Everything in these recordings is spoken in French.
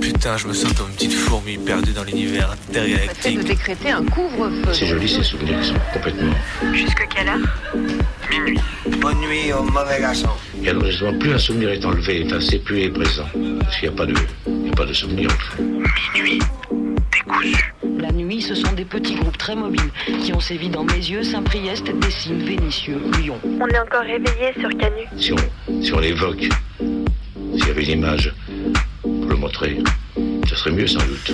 Putain, je me sens comme une petite fourmi perdue dans l'univers fait intergalactique. de décréter un couvre-feu. C'est joli ces souvenirs qui sont complètement. Jusque quelle heure Bonne nuit au mauvais garçon. Et alors justement, plus un souvenir est enlevé, enfin, c'est plus il est présent. Parce qu'il n'y a pas de, il n'y a pas de souvenir au fond. La nuit, ce sont des petits groupes très mobiles qui ont sévi dans mes yeux, Saint-Priest, Dessines, Vénissieux, Lyon. On est encore réveillé sur Canu. Si on, si on l'évoque, s'il y avait une image pour le montrer, ça serait mieux sans doute.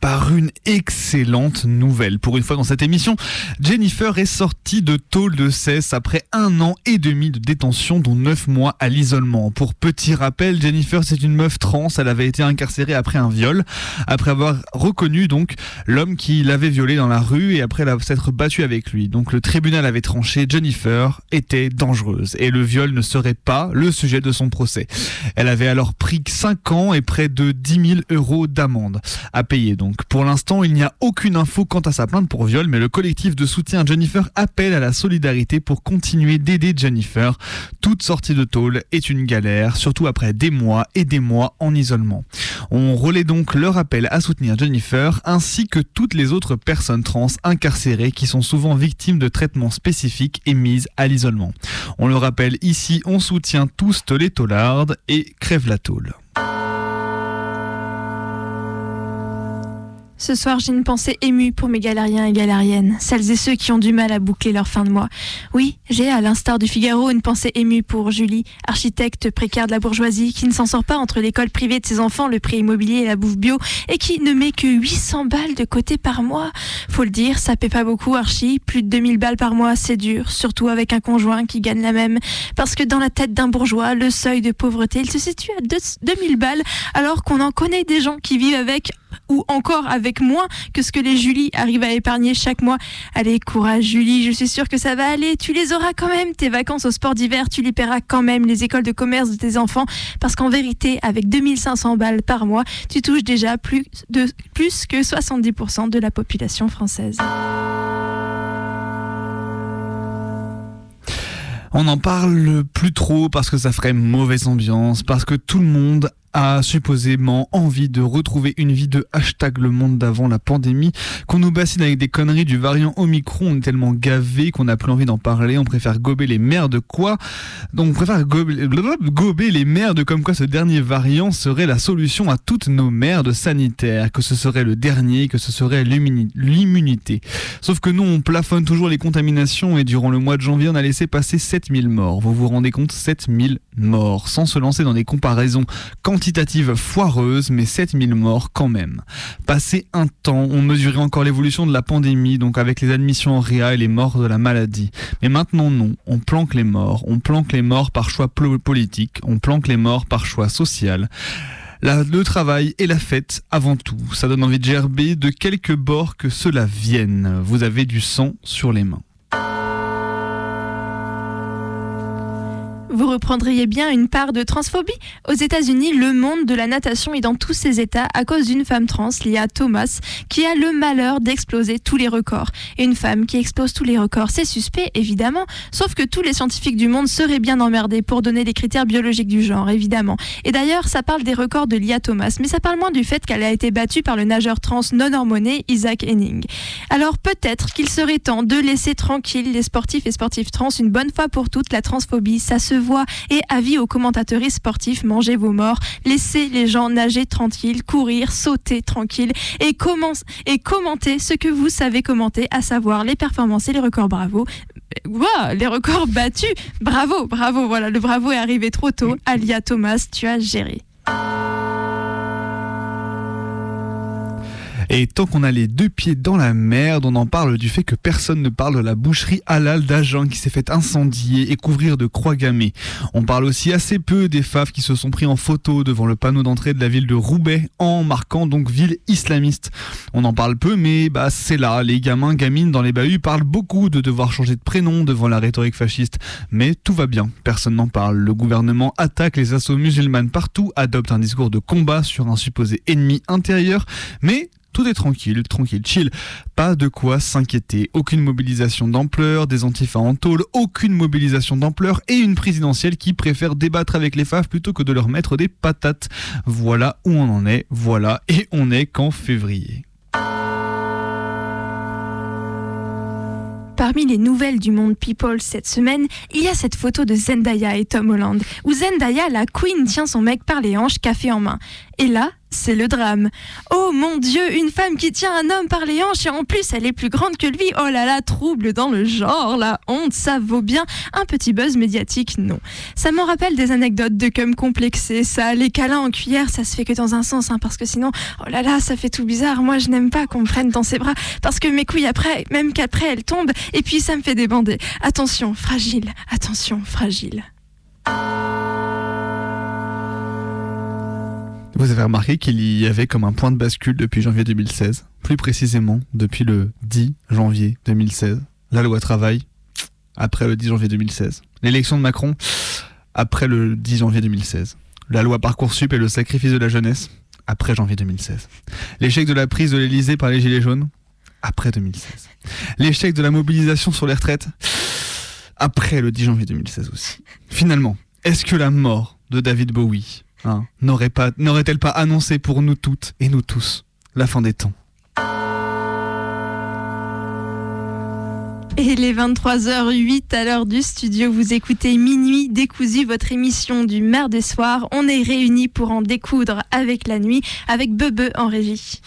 Par une excellente nouvelle. Pour une fois dans cette émission, Jennifer est sortie de tôle de cesse après un an et demi de détention, dont neuf mois à l'isolement. Pour petit rappel, Jennifer, c'est une meuf trans. Elle avait été incarcérée après un viol, après avoir reconnu donc l'homme qui l'avait violée dans la rue et après s'être battue avec lui. Donc le tribunal avait tranché, Jennifer était dangereuse et le viol ne serait pas le sujet de son procès. Elle avait alors pris 5 ans et près de 10 000 euros d'amende Donc pour l'instant, il n'y a aucune info quant à sa plainte pour viol, mais le collectif de soutien à Jennifer appelle à la solidarité pour continuer d'aider Jennifer. Toute sortie de tôle est une galère, surtout après des mois et des mois en isolement. On relaie donc leur appel à soutenir Jennifer ainsi que toutes les autres personnes trans incarcérées qui sont souvent victimes de traitements spécifiques et mises à l'isolement. On le rappelle ici, on soutient tous les taulardes et crève la tôle. Ce soir, j'ai une pensée émue pour mes galériens et galériennes, celles et ceux qui ont du mal à boucler leur fin de mois. Oui, j'ai, à l'instar du Figaro, une pensée émue pour Julie, architecte précaire de la bourgeoisie, qui ne s'en sort pas entre l'école privée de ses enfants, le prix immobilier et la bouffe bio, et qui ne met que 800 balles de côté par mois. Faut le dire, ça paie pas beaucoup, Archie. Plus de 2000 balles par mois, c'est dur, surtout avec un conjoint qui gagne la même. Parce que dans la tête d'un bourgeois, le seuil de pauvreté, il se situe à deux- 2000 balles, alors qu'on en connaît des gens qui vivent avec ou encore avec moins que ce que les Julie arrivent à épargner chaque mois. Allez, courage Julie, je suis sûre que ça va aller. Tu les auras quand même, tes vacances au sport d'hiver, tu les paieras quand même, les écoles de commerce de tes enfants, parce qu'en vérité, avec 2500 balles par mois, tu touches déjà plus, de, plus que 70% de la population française. On n'en parle plus trop parce que ça ferait mauvaise ambiance, parce que tout le monde a supposément envie de retrouver une vie de hashtag le monde d'avant la pandémie, qu'on nous bassine avec des conneries du variant Omicron, on est tellement gavé qu'on n'a plus envie d'en parler, on préfère gober les merdes quoi? Donc on préfère gober, les merdes comme quoi ce dernier variant serait la solution à toutes nos merdes sanitaires, que ce serait le dernier, que ce serait l'immunité- l'immunité. Sauf que nous, on plafonne toujours les contaminations et durant le mois de janvier, on a laissé passer 7000 morts. Vous vous rendez compte? 7000 morts, sans se lancer dans des comparaisons quantitatives foireuses, mais 7000 morts quand même. Passé un temps, on mesurait encore l'évolution de la pandémie, donc avec les admissions en réa et les morts de la maladie. Mais maintenant, non, on planque les morts. On planque les morts par choix politique, on planque les morts par choix social. Le travail et la fête avant tout. Ça donne envie de gerber de quelque bord que cela vienne. Vous avez du sang sur les mains. Vous reprendriez bien une part de transphobie Aux États-Unis, le monde de la natation est dans tous ses états à cause d'une femme trans, Lia Thomas, qui a le malheur d'exploser tous les records. Et une femme qui explose tous les records, c'est suspect, évidemment, sauf que tous les scientifiques du monde seraient bien emmerdés pour donner des critères biologiques du genre, évidemment. Et d'ailleurs, ça parle des records de Lia Thomas, mais ça parle moins du fait qu'elle a été battue par le nageur trans non hormoné Isaac Henning. Alors peut-être qu'il serait temps de laisser tranquille les sportifs et sportifs trans une bonne fois pour toutes. La transphobie, ça se voit. Et avis aux commentateurs sportifs, mangez vos morts, laissez les gens nager tranquille, courir, sauter tranquille et, commence- et commenter ce que vous savez commenter, à savoir les performances et les records bravo. Les records battus, bravo, bravo, voilà, le bravo est arrivé trop tôt. Alia Thomas, tu as géré. Et tant qu'on a les deux pieds dans la merde, on en parle du fait que personne ne parle de la boucherie halal d'Agen qui s'est fait incendier et couvrir de croix gammées. On parle aussi assez peu des faves qui se sont pris en photo devant le panneau d'entrée de la ville de Roubaix en marquant donc ville islamiste. On en parle peu mais bah c'est là, les gamins gamines dans les bahuts parlent beaucoup de devoir changer de prénom devant la rhétorique fasciste, mais tout va bien, personne n'en parle. Le gouvernement attaque les assauts musulmanes partout, adopte un discours de combat sur un supposé ennemi intérieur, mais tout est tranquille, tranquille, chill. Pas de quoi s'inquiéter. Aucune mobilisation d'ampleur, des antifas en tôle, aucune mobilisation d'ampleur et une présidentielle qui préfère débattre avec les faves plutôt que de leur mettre des patates. Voilà où on en est, voilà, et on est qu'en février. Parmi les nouvelles du monde People cette semaine, il y a cette photo de Zendaya et Tom Holland, où Zendaya, la queen, tient son mec par les hanches, café en main. Et là, c'est le drame. Oh mon Dieu, une femme qui tient un homme par les hanches et en plus elle est plus grande que lui. Oh là là, trouble dans le genre, la honte, ça vaut bien un petit buzz médiatique, non. Ça m'en rappelle des anecdotes de cum complexé, ça, les câlins en cuillère, ça se fait que dans un sens, hein, parce que sinon, oh là là, ça fait tout bizarre. Moi, je n'aime pas qu'on me prenne dans ses bras, parce que mes couilles après, même qu'après elles tombent, et puis ça me fait débander. Attention, fragile, attention, fragile. Vous avez remarqué qu'il y avait comme un point de bascule depuis janvier 2016, plus précisément depuis le 10 janvier 2016. La loi travail, après le 10 janvier 2016. L'élection de Macron, après le 10 janvier 2016. La loi Parcoursup et le sacrifice de la jeunesse, après janvier 2016. L'échec de la prise de l'Elysée par les Gilets jaunes, après 2016. L'échec de la mobilisation sur les retraites, après le 10 janvier 2016 aussi. Finalement, est-ce que la mort de David Bowie Hein, n'aurait pas, n'aurait-elle pas annoncé pour nous toutes et nous tous la fin des temps? Et les 23h08 à l'heure du studio, vous écoutez Minuit décousu, votre émission du mardi soir. On est réunis pour en découdre avec la nuit, avec Bebe en régie.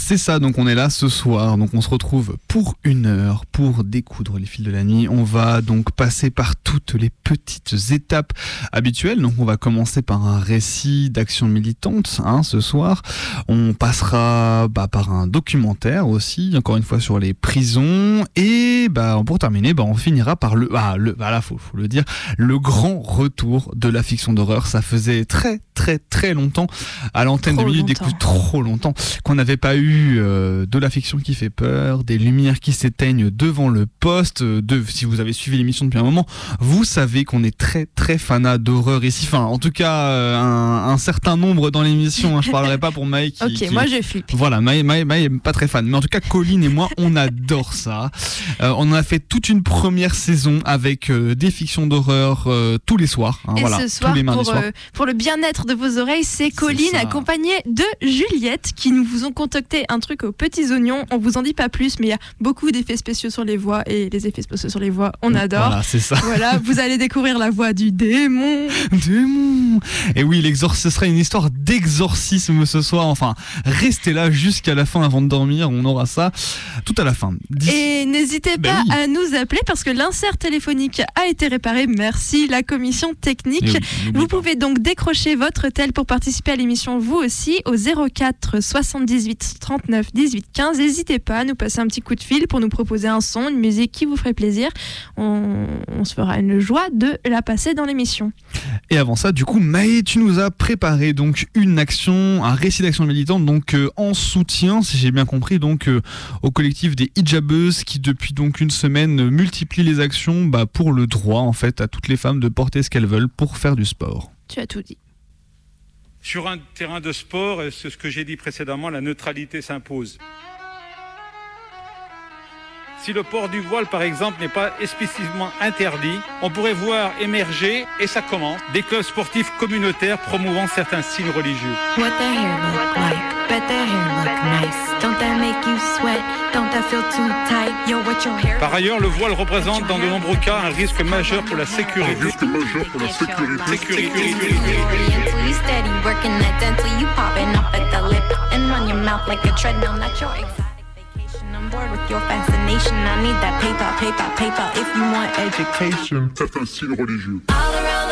C'est ça, donc on est là ce soir, donc on se retrouve pour une heure pour découdre les fils de la nuit. On va donc passer par toutes les petites étapes habituelles. Donc on va commencer par un récit d'action militante hein, ce soir. On passera bah, par un documentaire aussi, encore une fois sur les prisons. Et bah, pour terminer, bah, on finira par le, ah, le voilà, faut, faut le dire, le grand retour de la fiction d'horreur. Ça faisait très très très longtemps à l'antenne de d'écoute, trop longtemps qu'on n'avait pas eu euh, de la fiction qui fait peur, des lumières qui s'éteignent devant le poste. euh, De, si vous avez suivi l'émission depuis un moment, vous savez qu'on est très très fanat d'horreur ici. Enfin, en tout cas, euh, un, un certain nombre dans l'émission. hein. Je parlerai pas pour Mike. Qui, Ok, qui- moi je flippe. voilà, Maï, Maï, Maï est pas très fan. Mais en tout cas, Colline et moi, on adore ça. Euh, on a fait toute une première saison avec des fictions d'horreur tous les soirs. hein, Et voilà, ce soir, tous les pour, soirs. pour le bien-être de vos oreilles, c'est Colline accompagnée de Juliette qui nous vous ont un truc aux petits oignons. On vous en dit pas plus, mais il y a beaucoup d'effets spéciaux sur les voix et les effets spéciaux sur les voix, on adore. Voilà, c'est ça. Voilà, vous allez découvrir la voix du démon. Démon Et oui, l'exor- ce sera une histoire d'exorcisme ce soir. Enfin, restez là jusqu'à la fin avant de dormir. On aura ça tout à la fin. Et n'hésitez Ben pas oui. à nous appeler parce que l'insert téléphonique a été réparé. Merci la commission technique. Eh oui, Vous pouvez donc décrocher votre tel pour participer à l'émission vous aussi au 04 78 39 18 15. N'hésitez pas à nous passer un petit coup de fil pour nous proposer un son, une musique qui vous ferait plaisir. On, on se fera une joie de la passer dans l'émission. Et avant ça, du coup, Maë, tu nous as préparé donc une action, un récit d'action militante, donc euh, en soutien, si j'ai bien compris, donc euh, au collectif des hijabeuses qui depuis donc une semaine euh, multiplient les actions bah, pour le droit en fait à toutes les femmes de porter ce qu'elles veulent pour faire du sport. Tu as tout dit. Sur un terrain de sport, c'est ce que j'ai dit précédemment, la neutralité s'impose. Si le port du voile, par exemple, n'est pas explicitement interdit, on pourrait voir émerger, et ça commence, des clubs sportifs communautaires promouvant certains signes religieux. What the hair look like? Bet that hair look nice. Don't that make you sweat? Don't that feel too tight? Yo, what your hair? Par ailleurs, le voile représente dans de nombreux cas un risque majeur pour la sécurité. I'm bored with your fascination. I need that paper, paper, paper. If you want education. signes religieux. All around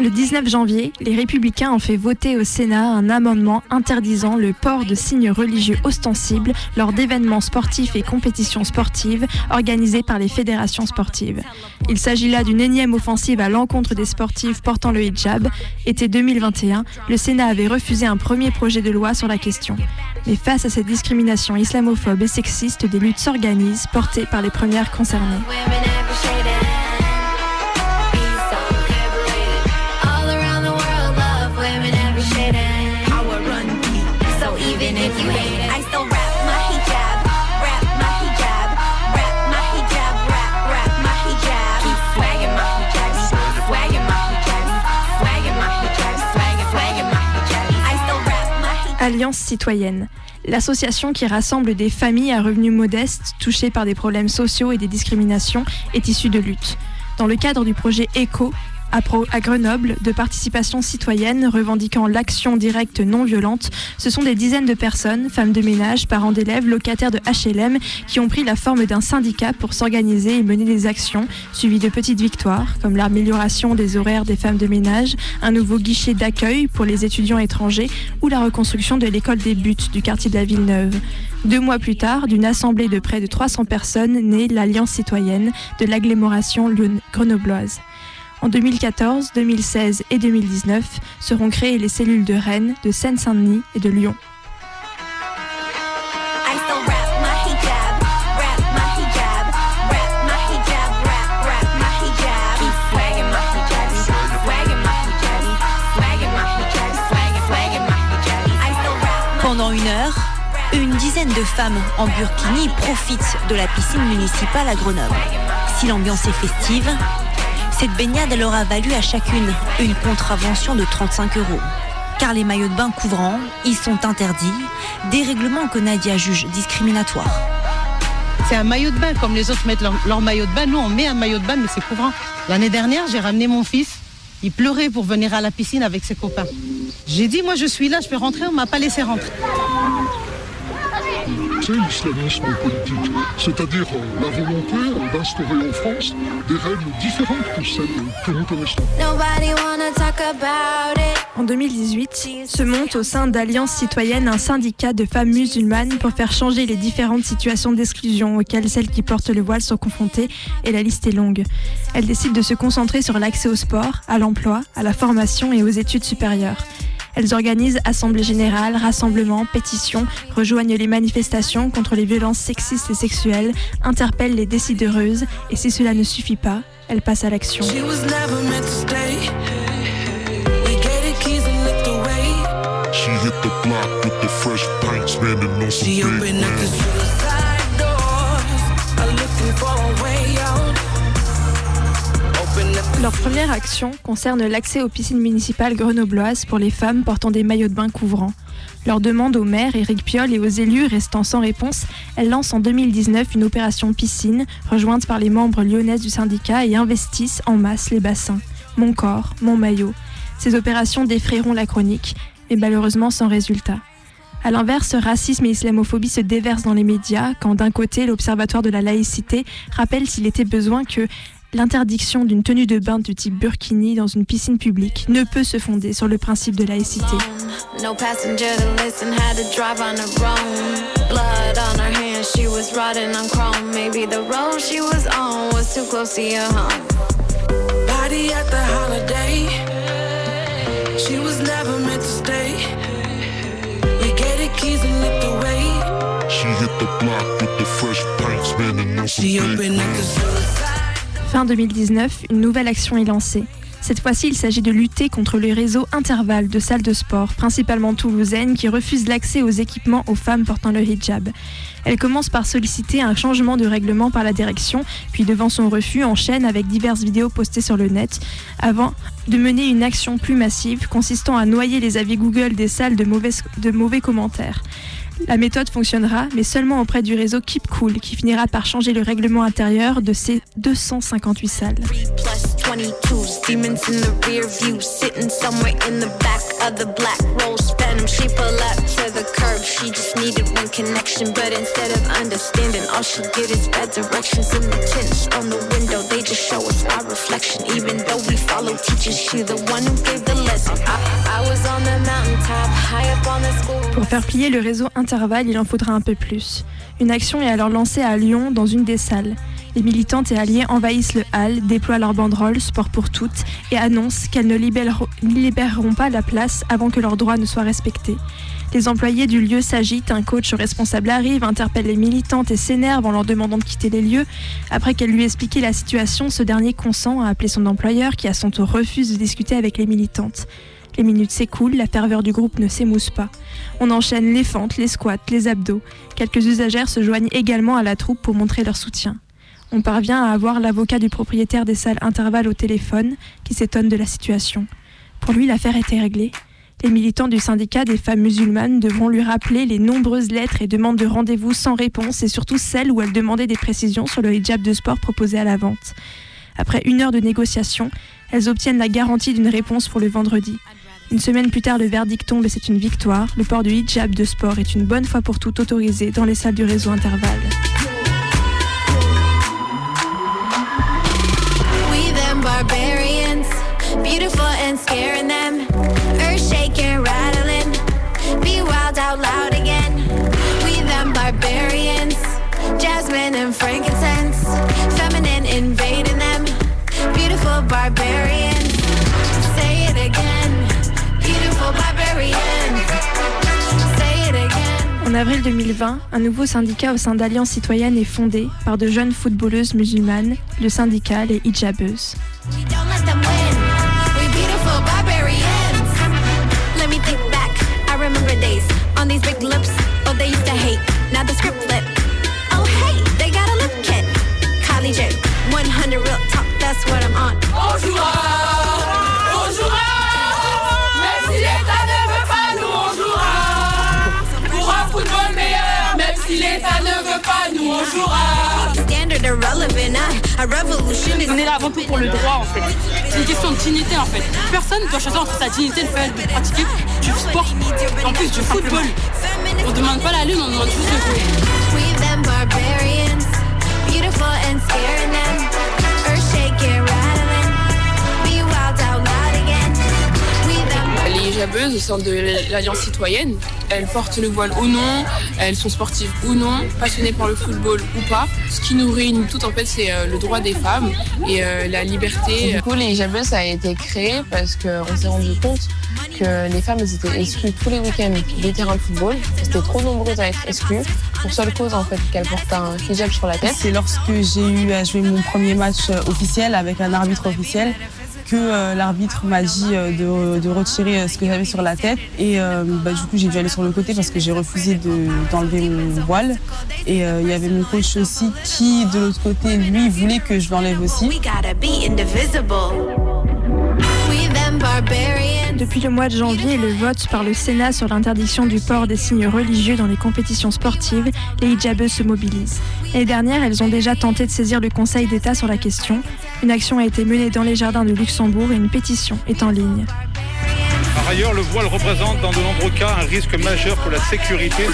le 19 janvier, les républicains ont fait voter au Sénat un amendement interdisant le port de signes religieux ostensibles lors d'événements sportifs et compétitions sportives organisées par les fédérations sportives. Il s'agit là d'une énième offensive à l'encontre des sportifs portant le hijab. Été 2021, le Sénat avait refusé un premier projet de loi sur la question. Mais face à cette discrimination islamophobe et sexiste, des luttes s'organisent, portées par les premières concernées. Alliance citoyenne, l'association qui rassemble des familles à revenus modestes touchées par des problèmes sociaux et des discriminations, est issue de lutte. Dans le cadre du projet ECO, à Grenoble de participation citoyenne revendiquant l'action directe non violente. Ce sont des dizaines de personnes, femmes de ménage, parents d'élèves, locataires de HLM, qui ont pris la forme d'un syndicat pour s'organiser et mener des actions, suivies de petites victoires, comme l'amélioration des horaires des femmes de ménage, un nouveau guichet d'accueil pour les étudiants étrangers ou la reconstruction de l'école des buts du quartier de la Villeneuve. Deux mois plus tard, d'une assemblée de près de 300 personnes naît l'Alliance citoyenne de l'agglomération grenobloise. En 2014, 2016 et 2019 seront créées les cellules de Rennes, de Seine-Saint-Denis et de Lyon. Pendant une heure, une dizaine de femmes en burkini profitent de la piscine municipale à Grenoble. Si l'ambiance est festive, cette baignade leur a valu à chacune une contravention de 35 euros. Car les maillots de bain couvrants, ils sont interdits, des règlements que Nadia juge discriminatoires. C'est un maillot de bain, comme les autres mettent leur, maillot de bain. Nous, on met un maillot de bain, mais c'est couvrant. L'année dernière, j'ai ramené mon fils. Il pleurait pour venir à la piscine avec ses copains. J'ai dit, moi je suis là, je peux rentrer, on m'a pas laissé rentrer c'est l'islamisme politique, c'est-à-dire euh, la volonté d'instaurer en France des règles différentes de celles que nous connaissons. En 2018, se monte au sein d'Alliance citoyenne un syndicat de femmes musulmanes pour faire changer les différentes situations d'exclusion auxquelles celles qui portent le voile sont confrontées, et la liste est longue. Elles décident de se concentrer sur l'accès au sport, à l'emploi, à la formation et aux études supérieures. Elles organisent assemblées générales, rassemblements, pétitions, rejoignent les manifestations contre les violences sexistes et sexuelles, interpellent les décideuses et si cela ne suffit pas, elles passent à l'action. Leur première action concerne l'accès aux piscines municipales grenobloises pour les femmes portant des maillots de bain couvrants. Leur demande au maire Éric Piolle et aux élus restant sans réponse, elles lancent en 2019 une opération piscine rejointe par les membres lyonnaises du syndicat et investissent en masse les bassins. Mon corps, mon maillot. Ces opérations défrayeront la chronique, mais malheureusement sans résultat. A l'inverse, racisme et islamophobie se déversent dans les médias quand d'un côté l'Observatoire de la laïcité rappelle s'il était besoin que l'interdiction d'une tenue de bain du type burkini dans une piscine publique ne peut se fonder sur le principe de laïcité. Fin 2019, une nouvelle action est lancée. Cette fois-ci, il s'agit de lutter contre le réseau intervalle de salles de sport, principalement toulousaines, qui refusent l'accès aux équipements aux femmes portant le hijab. Elle commence par solliciter un changement de règlement par la direction, puis devant son refus, enchaîne avec diverses vidéos postées sur le net, avant de mener une action plus massive consistant à noyer les avis Google des salles de, de mauvais commentaires. La méthode fonctionnera, mais seulement auprès du réseau Keep Cool, qui finira par changer le règlement intérieur de ces 258 salles. 22s. Demons in the rear view, sitting somewhere in the back of the black rose phantom. She pull up to the curb, she just needed one connection. But instead of understanding, all she get is bad directions in the tints on the window. They just show us our reflection. Even though we follow teachers, she the one who gave the lesson. I, Pour faire plier le réseau Intervalle, il en faudra un peu plus. Une action est alors lancée à Lyon dans une des salles. Les militantes et alliés envahissent le hall, déploient leur banderole Sport pour toutes et annoncent qu'elles ne libéreront, pas la place avant que leurs droits ne soient respectés. Les employés du lieu s'agitent, un coach responsable arrive, interpelle les militantes et s'énerve en leur demandant de quitter les lieux. Après qu'elle lui expliqué la situation, ce dernier consent à appeler son employeur qui à son tour refuse de discuter avec les militantes. Les minutes s'écoulent, la ferveur du groupe ne s'émousse pas. On enchaîne les fentes, les squats, les abdos. Quelques usagères se joignent également à la troupe pour montrer leur soutien. On parvient à avoir l'avocat du propriétaire des salles intervalles au téléphone qui s'étonne de la situation. Pour lui, l'affaire était réglée. Les militants du syndicat des femmes musulmanes devront lui rappeler les nombreuses lettres et demandes de rendez-vous sans réponse et surtout celles où elle demandait des précisions sur le hijab de sport proposé à la vente. Après une heure de négociation, elles obtiennent la garantie d'une réponse pour le vendredi. Une semaine plus tard, le verdict tombe et c'est une victoire. Le port du hijab de sport est une bonne fois pour toutes autorisé dans les salles du réseau Intervalle. We them barbarians, beautiful and scaring them. Earth shaking, rattling. Be wild out loud again. We them barbarians, jasmine and frankincense. Feminine invading them. Beautiful barbarians. En avril 2020, un nouveau syndicat au sein d'Alliance citoyenne est fondé par de jeunes footballeuses musulmanes, le syndicat Les Hijabeuses. Is. On est là avant tout pour le droit en fait. C'est une question de dignité en fait. Personne ne doit choisir entre sa dignité et le fait de pratiquer du sport, en plus du football. On demande pas la lune, on demande juste de jouer. Hijabeuses au sein de l'Alliance citoyenne, elles portent le voile ou non, elles sont sportives ou non, passionnées par le football ou pas. Ce qui nous réunit toutes en fait, c'est euh, le droit des femmes et euh, la liberté. Du coup, les hijabeuses, ça a été créé parce qu'on s'est rendu compte que les femmes elles étaient exclues tous les week-ends des terrains de football. Elles étaient trop nombreuses à être exclues pour seule cause en fait qu'elles portent un hijab sur la tête. C'est lorsque j'ai eu à jouer mon premier match euh, officiel avec un arbitre officiel euh, l'arbitre m'a dit euh, de, retirer euh, ce que j'avais sur la tête. Et bah, du coup j'ai dû aller sur le côté parce que j'ai refusé de- d'enlever mon voile. Et il y avait mon coach aussi qui de l'autre côté lui voulait que je l'enlève aussi. Depuis le mois de janvier et le vote par le Sénat sur l'interdiction du port des signes religieux dans les compétitions sportives, les hijabeuses se mobilisent. L'année dernière, elles ont déjà tenté de saisir le Conseil d'État sur la question. Une action a été menée dans les jardins de Luxembourg et une pétition est en ligne. Par ailleurs, le voile représente dans de nombreux cas un risque majeur pour la sécurité.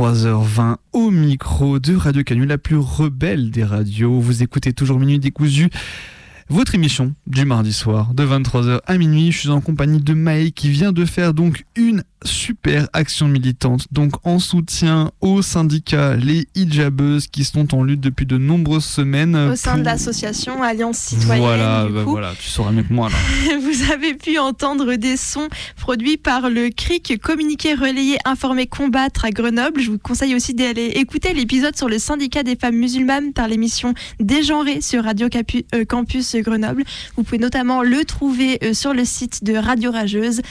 23h20 au micro de Radio Canu, la plus rebelle des radios. Vous écoutez toujours Minuit décousu. Votre émission du mardi soir de 23h à minuit. Je suis en compagnie de Maë qui vient de faire donc une super action militante donc en soutien aux syndicats les hijabeuses qui sont en lutte depuis de nombreuses semaines Au sein de l'association Alliance Citoyenne. voilà du bah coup. voilà tu sauras mieux que moi là Vous avez pu entendre des sons produits par le CRIC, communiqué, relayé, informer, combattre à Grenoble. Je vous conseille aussi d'aller écouter l'épisode sur le syndicat des femmes musulmanes par l'émission Dégenrée sur Radio Capu- Grenoble. Vous pouvez notamment le trouver euh, sur le site de Radio Rageuse.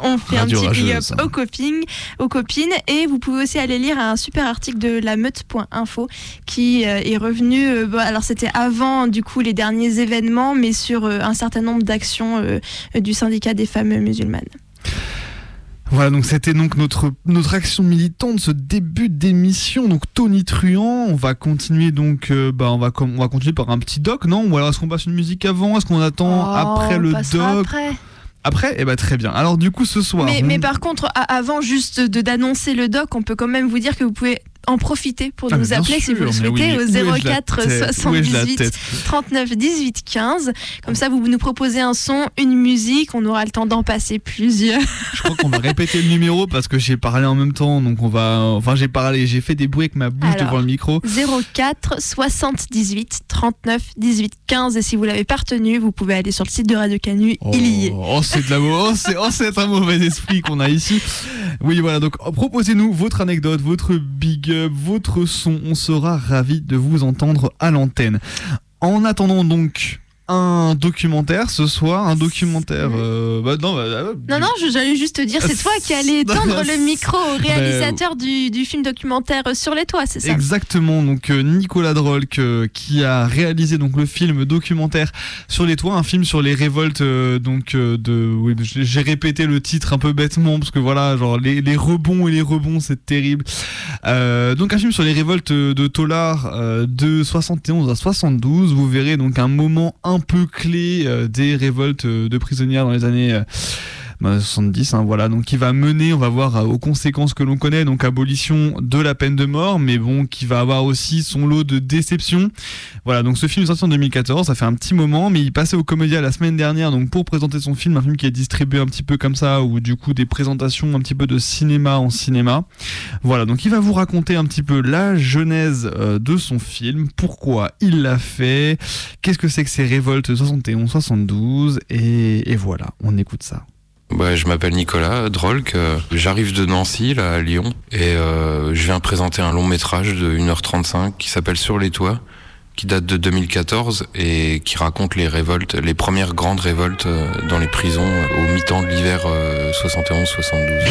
On fait Radio un petit big up aux copines, aux copines et vous pouvez aussi aller lire un super article de la meute.info qui euh, est revenu euh, bon, alors c'était avant du coup les derniers événements mais sur un certain nombre d'actions du syndicat des femmes musulmanes. Voilà, donc c'était donc notre, notre action militante, ce début d'émission. Donc Tony Truand, on va continuer donc, euh, bah, on va on va continuer par un petit doc, non? Ou alors est-ce qu'on passe une musique avant? Est-ce qu'on attend Oh, après on le doc? après. Après? Eh ben très bien. Alors du coup ce soir. Mais, on- mais par contre, avant juste de d'annoncer le doc, on peut quand même vous dire que vous pouvez en profiter pour Ah, nous appeler si vous le souhaitez oui, au où ai-je la 04 tête? Où ai-je la 78 tête? 39 18 15. Comme ça, vous nous proposez un son, une musique, on aura le temps d'en passer plusieurs. Je crois qu'on va répéter le numéro parce que j'ai parlé en même temps, donc on va. Enfin j'ai parlé, j'ai fait des bruits avec ma bouche Alors, devant le micro. 04 78 39 18 15 et si vous l'avez pas retenu, vous pouvez aller sur le site de Radio Canu, il y est. Oh, c'est de la oh, c'est oh, c'est un mauvais esprit qu'on a ici. Oui, voilà. Donc, oh, proposez-nous votre anecdote, votre big votre son. On sera ravis de vous entendre à l'antenne. En attendant donc un documentaire ce soir, un documentaire. euh, bah, non, bah, euh, Non, non, j'allais juste te dire, c'est toi qui allais tendre le micro au Ben, réalisateur du, du film documentaire Sur les toits, c'est ça? Exactement, donc euh, Nicolas Drolk euh, qui a réalisé donc le film documentaire sur les toits, un film sur les révoltes euh, donc euh, de oui, j'ai répété le titre un peu bêtement parce que voilà, genre les, les rebonds et les rebonds, c'est terrible. Euh, donc un film sur les révoltes de Tolar euh, de 71 à 72, vous verrez donc un moment un peu clé euh, des révoltes euh, de prisonnières dans les années euh, bah, 70, hein, voilà, donc qui va mener, on va voir, euh, aux conséquences que l'on connaît, donc abolition de la peine de mort, mais bon, qui va avoir aussi son lot de déceptions. Voilà, donc ce film est sorti en 2014, ça fait un petit moment, mais il passait au Comédia la semaine dernière, donc pour présenter son film, un film qui est distribué un petit peu comme ça, ou du coup des présentations un petit peu de cinéma en cinéma. Voilà, donc il va vous raconter un petit peu la genèse euh, de son film, pourquoi il l'a fait, qu'est-ce que c'est que ces révoltes 71-72, et, et voilà, on écoute ça. Bah, je m'appelle Nicolas Drolk, j'arrive de Nancy, là, à Lyon, et euh, je viens présenter un long métrage de 1h35 qui s'appelle Sur les toits, qui date de 2014 et qui raconte les révoltes, les premières grandes révoltes euh, dans les prisons euh, au mi-temps de l'hiver euh, 71-72.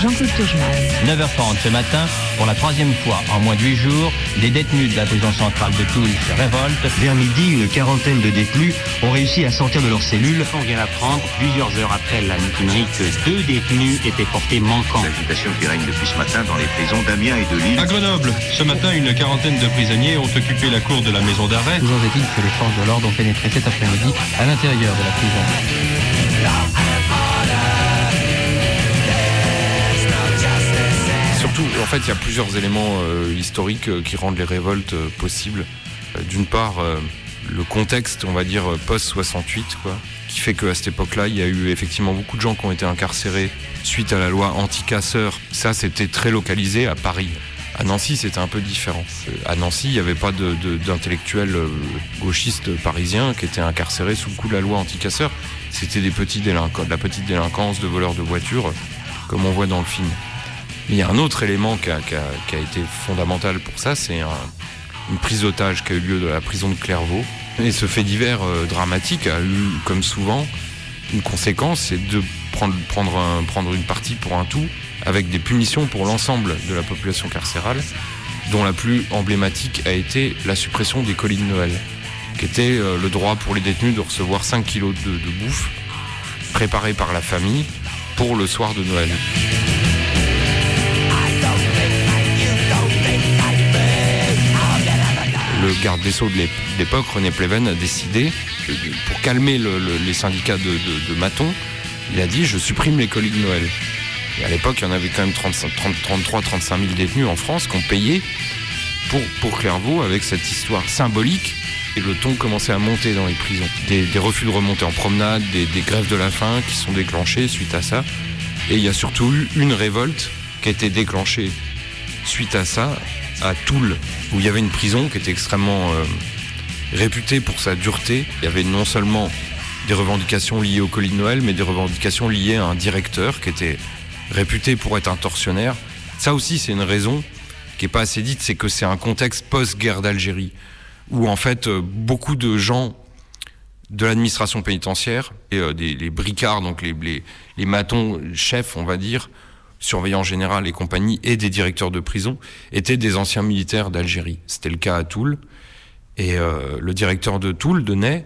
Jean-Claude Turgeman. 9h30 ce matin, pour la troisième fois en moins de 8 jours, des détenus de la prison centrale de Toul se révoltent. Vers midi, une quarantaine de détenus ont réussi à sortir de leur cellule. On vient d'apprendre, plusieurs heures après la mutinerie, que deux détenus étaient portés manquants. L'agitation qui règne depuis ce matin dans les prisons d'Amiens et de Lille. À Grenoble, ce matin, une quarantaine de prisonniers ont occupé la cour de la maison d'arrêt. Toujours est-il que les forces de l'ordre ont pénétré cet après-midi à l'intérieur de la prison. En fait, il y a plusieurs éléments euh, historiques euh, qui rendent les révoltes euh, possibles. D'une part, le contexte, on va dire, euh, post-68, quoi, qui fait qu'à cette époque-là, il y a eu effectivement beaucoup de gens qui ont été incarcérés suite à la loi anti-casseurs. Ça, c'était très localisé à Paris. À Nancy, c'était un peu différent. À Nancy, il n'y avait pas d'intellectuels gauchistes parisiens qui étaient incarcérés sous le coup de la loi anti-casseurs. C'était de la petite délinquance de voleurs de voitures, comme on voit dans le film. Il y a un autre élément qui a, été fondamental pour ça, c'est un- une prise d'otage qui a eu lieu de la prison de Clairvaux. Et ce fait divers euh, dramatique a eu, comme souvent, une conséquence, c'est de prendre une partie pour un tout, avec des punitions pour l'ensemble de la population carcérale, dont la plus emblématique a été la suppression des colis de Noël, qui était euh, le droit pour les détenus de recevoir 5 kilos de, de bouffe préparée par la famille pour le soir de Noël. Garde des Sceaux de l'ép- d'époque, René Pleven, a décidé, euh, pour calmer le- le- les syndicats de, Maton, il a dit je supprime les colis de Noël. Et à l'époque, il y en avait quand même 35, 30, 33, 35 000 détenus en France qui ont payé pour, pour Clairvaux avec cette histoire symbolique. Et le ton commençait à monter dans les prisons. Des, refus de remonter en promenade, des grèves de la faim qui sont déclenchées suite à ça. Et il y a surtout eu une révolte qui a été déclenchée suite à ça à Toul, où il y avait une prison qui était extrêmement euh, réputée pour sa dureté. Il y avait non seulement des revendications liées au colis de Noël, mais des revendications liées à un directeur qui était réputé pour être un tortionnaire. Ça aussi, c'est une raison qui n'est pas assez dite, c'est que c'est un contexte post-guerre d'Algérie, où en fait, euh, beaucoup de gens de l'administration pénitentiaire, et, euh, des, les bricards, donc les, les, les matons chefs, on va dire, surveillants général et compagnie, et des directeurs de prison, étaient des anciens militaires d'Algérie. C'était le cas à Toul. Et euh, le directeur de Toul, de Ney,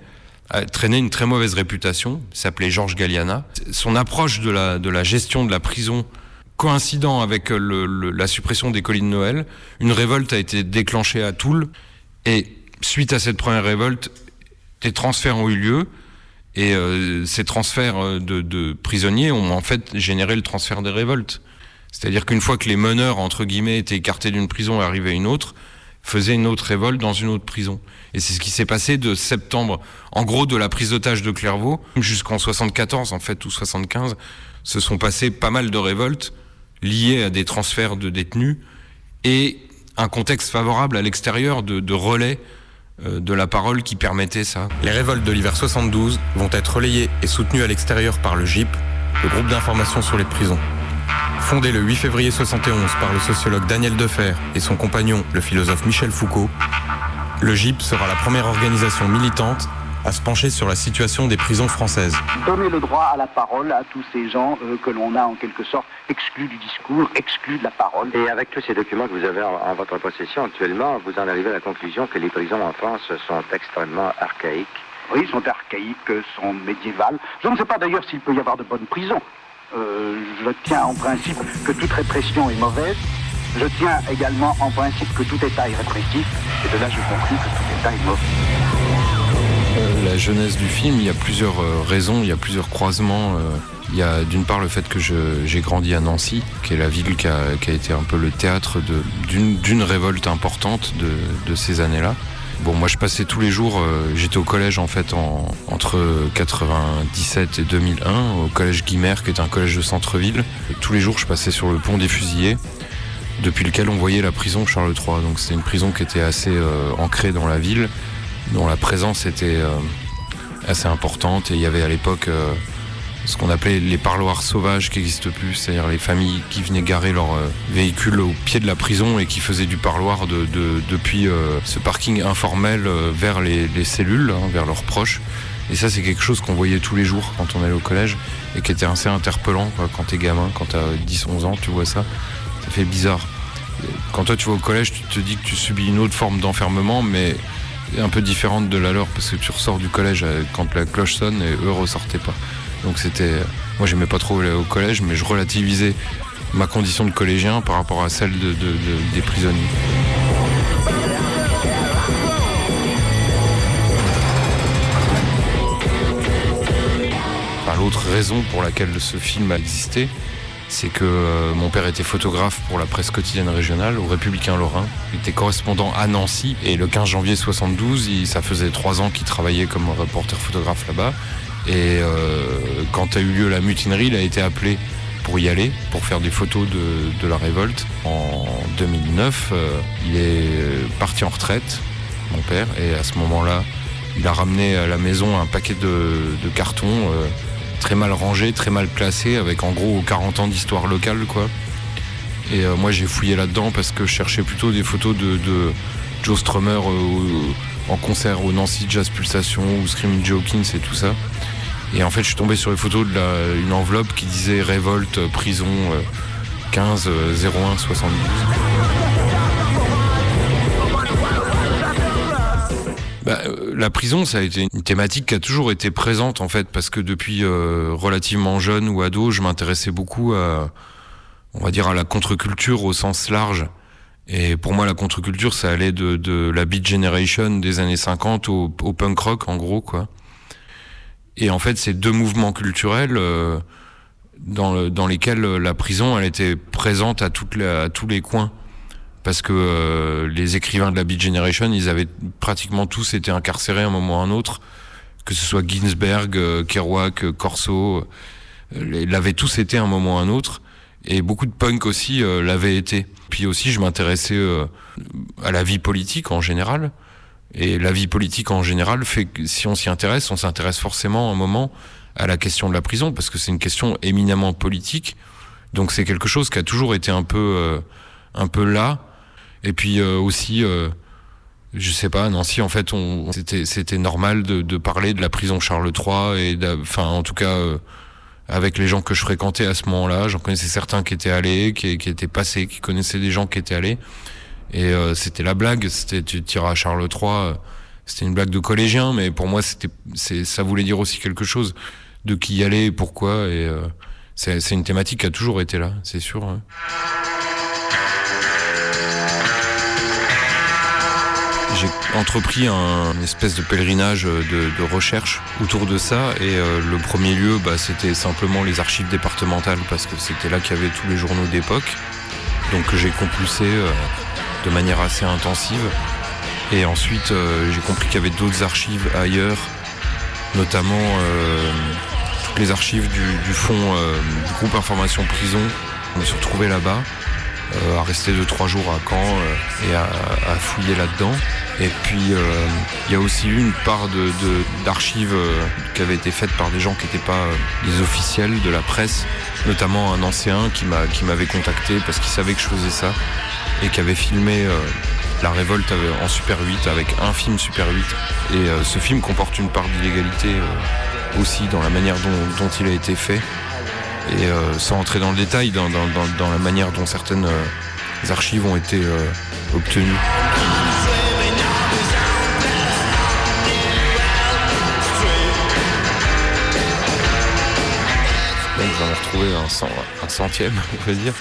a traîné une très mauvaise réputation, s'appelait Georges Galliana. Son approche de la, de la gestion de la prison coïncidant avec le, le, la suppression des collines Noël, une révolte a été déclenchée à Toul, et suite à cette première révolte, des transferts ont eu lieu, et euh, ces transferts de, de, prisonniers ont en fait généré le transfert des révoltes. C'est-à-dire qu'une fois que les meneurs, entre guillemets, étaient écartés d'une prison et arrivaient à une autre, faisaient une autre révolte dans une autre prison. Et c'est ce qui s'est passé de septembre, en gros de la prise d'otage de Clairvaux, jusqu'en 74 en fait, ou 75, se sont passées pas mal de révoltes liées à des transferts de détenus et un contexte favorable à l'extérieur de, de relais euh, de la parole qui permettait ça. Les révoltes de l'hiver 72 vont être relayées et soutenues à l'extérieur par le GIP, le groupe d'information sur les prisons. Fondé le 8 février 71 par le sociologue Daniel Defer et son compagnon, le philosophe Michel Foucault, le GIP sera la première organisation militante à se pencher sur la situation des prisons françaises. Donner le droit à la parole à tous ces gens euh, que l'on a en quelque sorte exclus du discours, exclus de la parole. Et avec tous ces documents que vous avez en, en, votre possession actuellement, vous en arrivez à la conclusion que les prisons en France sont extrêmement archaïques. Oui, sont archaïques, sont médiévales. Je ne sais pas d'ailleurs s'il peut y avoir de bonnes prisons. Euh, je tiens en principe que toute répression est mauvaise. Je tiens également en principe que tout État est répressif. Et de là, je conclus que tout État est mauvais. Euh, la jeunesse du film, il y a plusieurs euh, raisons, il y a plusieurs croisements. Euh, il y a d'une part le fait que j'ai grandi à Nancy, qui est la ville qui a, été un peu le théâtre d'une révolte importante de, ces années-là. Bon, moi je passais tous les jours, j'étais au collège en fait en, entre 97 et 2001, au collège Guimère, qui est un collège de centre-ville. Tous les jours je passais sur le pont des fusillés, depuis lequel on voyait la prison Charles III. Donc c'était une prison qui était assez ancrée dans la ville, dont la présence était euh, assez importante. Et il y avait à l'époque ce qu'on appelait les parloirs sauvages qui n'existent plus, c'est-à-dire les familles qui venaient garer leur euh, véhicule au pied de la prison et qui faisaient du parloir de, de, depuis euh, ce parking informel euh, vers les, les cellules, hein, vers leurs proches. Et ça, c'est quelque chose qu'on voyait tous les jours quand on allait au collège et qui était assez interpellant quoi, quand t'es gamin, quand t'as 10-11 ans, tu vois ça. Ça fait bizarre. Quand toi tu vas au collège, tu te dis que tu subis une autre forme d'enfermement, mais un peu différente de la leur parce que tu ressors du collège quand la cloche sonne et eux ressortaient pas. Donc c'était. Moi j'aimais pas trop aller au collège, mais je relativisais ma condition de collégien par rapport à celle de, de, de, des prisonniers. L'autre raison pour laquelle ce film a existé, c'est que euh, mon père était photographe pour la presse quotidienne régionale au Républicain Lorrain. Il était correspondant à Nancy et le 15 janvier 72, il, ça faisait trois ans qu'il travaillait comme reporter photographe là-bas. Et euh, quand a eu lieu la mutinerie, il a été appelé pour y aller, pour faire des photos de, la révolte. En 2009, euh, il est parti en retraite, mon père, et à ce moment-là, il a ramené à la maison un paquet de, cartons très mal rangés, très mal classés, avec en gros 40 ans d'histoire locale, quoi. Et euh, moi, j'ai fouillé là-dedans parce que je cherchais plutôt des photos de, Joe Strummer en concert au Nancy Jazz Pulsation ou Screaming Hawkins et tout ça. Et en fait, je suis tombé sur les photos de la, une enveloppe qui disait révolte, prison euh, 15 euh, 01 72. Bah, euh, la prison, ça a été une thématique qui a toujours été présente en fait, parce que depuis euh, relativement jeune ou ado, je m'intéressais beaucoup à, on va dire, à la contre-culture au sens large. Et pour moi, la contre-culture, ça allait de, la Beat Generation des années 50 au, punk rock, en gros, quoi. Et en fait, ces deux mouvements culturels, euh, dans, le- dans lesquels la prison elle était présente à, à tous les coins parce que euh, les écrivains de la Beat Generation ils avaient pratiquement tous été incarcérés à un moment ou à un autre que ce soit Ginsberg, euh, Kerouac, euh, Corso euh, l'avaient tous été à un moment ou à un autre et beaucoup de punk aussi euh, l'avaient été puis aussi je m'intéressais à la vie politique en général et la vie politique en général fait que si on s'y intéresse, on s'intéresse forcément à un moment à la question de la prison parce que c'est une question éminemment politique. Donc c'est quelque chose qui a toujours été un peu, un peu là. Et puis euh, aussi, euh, je sais pas, Nancy, en fait, on, c'était, normal de, de parler de la prison Charles III et, enfin, en tout cas, euh, avec les gens que je fréquentais à ce moment-là, j'en connaissais certains qui étaient allés, qui, qui étaient passés, qui connaissaient des gens qui étaient allés. Et euh, c'était la blague, c'était tu tiras à Charles III, euh, c'était une blague de collégien, mais pour moi c'était, ça voulait dire aussi quelque chose de qui y allait, pourquoi, et euh, c'est, c'est une thématique qui a toujours été là, c'est sûr. hein. J'ai entrepris un une espèce de pèlerinage de, de recherche autour de ça et euh, le premier lieu bah, c'était simplement les archives départementales parce que c'était là qu'il y avait tous les journaux d'époque. Donc j'ai compulsé euh, de manière assez intensive et ensuite euh, j'ai compris qu'il y avait d'autres archives ailleurs notamment euh, toutes les archives du, fonds euh, du groupe information prison. Je me suis retrouvé là-bas euh, à rester de trois jours à Caen euh, et à, fouiller là-dedans. Et puis euh, il y a aussi eu une part d'archives qui avait été faites par des gens qui n'étaient pas des officiels de la presse, notamment un ancien qui m'a qui m'avait contacté parce qu'il savait que je faisais ça et qui avait filmé la révolte en Super 8 avec un film Super 8. Et ce film comporte une part d'illégalité aussi dans la manière dont il a été fait. Et euh, sans entrer dans le détail, dans, la manière dont certaines euh, archives ont été euh, obtenues. J'en ai retrouvé un, un centième, on va dire.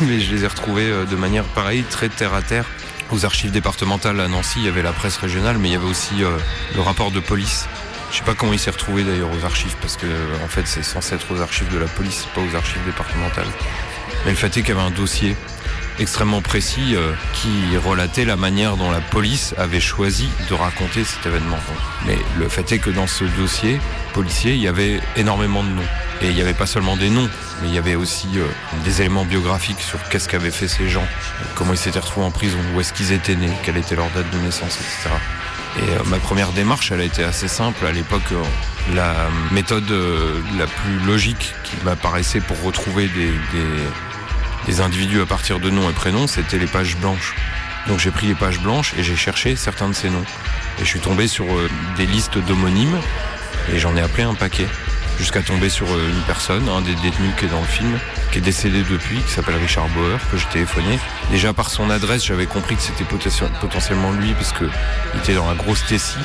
Mais je les ai retrouvés de manière pareille, très terre à terre. Aux archives départementales à Nancy, il y avait la presse régionale, mais il y avait aussi le rapport de police. Je sais pas comment il s'est retrouvé d'ailleurs aux archives, parce que en fait c'est censé être aux archives de la police, pas aux archives départementales. Mais le fait est qu'il y avait un dossier extrêmement précis euh, qui relatait la manière dont la police avait choisi de raconter cet événement. Mais le fait est que dans ce dossier policier, il y avait énormément de noms. Et il n'y avait pas seulement des noms, mais il y avait aussi euh, des éléments biographiques sur qu'est-ce qu'avaient fait ces gens, comment ils s'étaient retrouvés en prison, où est-ce qu'ils étaient nés, quelle était leur date de naissance, etc. Euh, ma première démarche, elle a été assez simple. À l'époque, euh, la méthode euh, la plus logique qui m'apparaissait pour retrouver des, des, individus à partir de noms et prénoms, c'était les pages blanches. Donc j'ai pris les pages blanches et j'ai cherché certains de ces noms. Et je suis tombé sur des listes d'homonymes et j'en ai appelé un paquet. Jusqu'à tomber sur euh, une personne, un des détenus qui est dans le film, qui est décédé depuis, qui s'appelle Richard Bauer, que j'ai téléphoné. Déjà par son adresse, j'avais compris que c'était poten- potentiellement lui, parce que il était dans la grosse Tessie,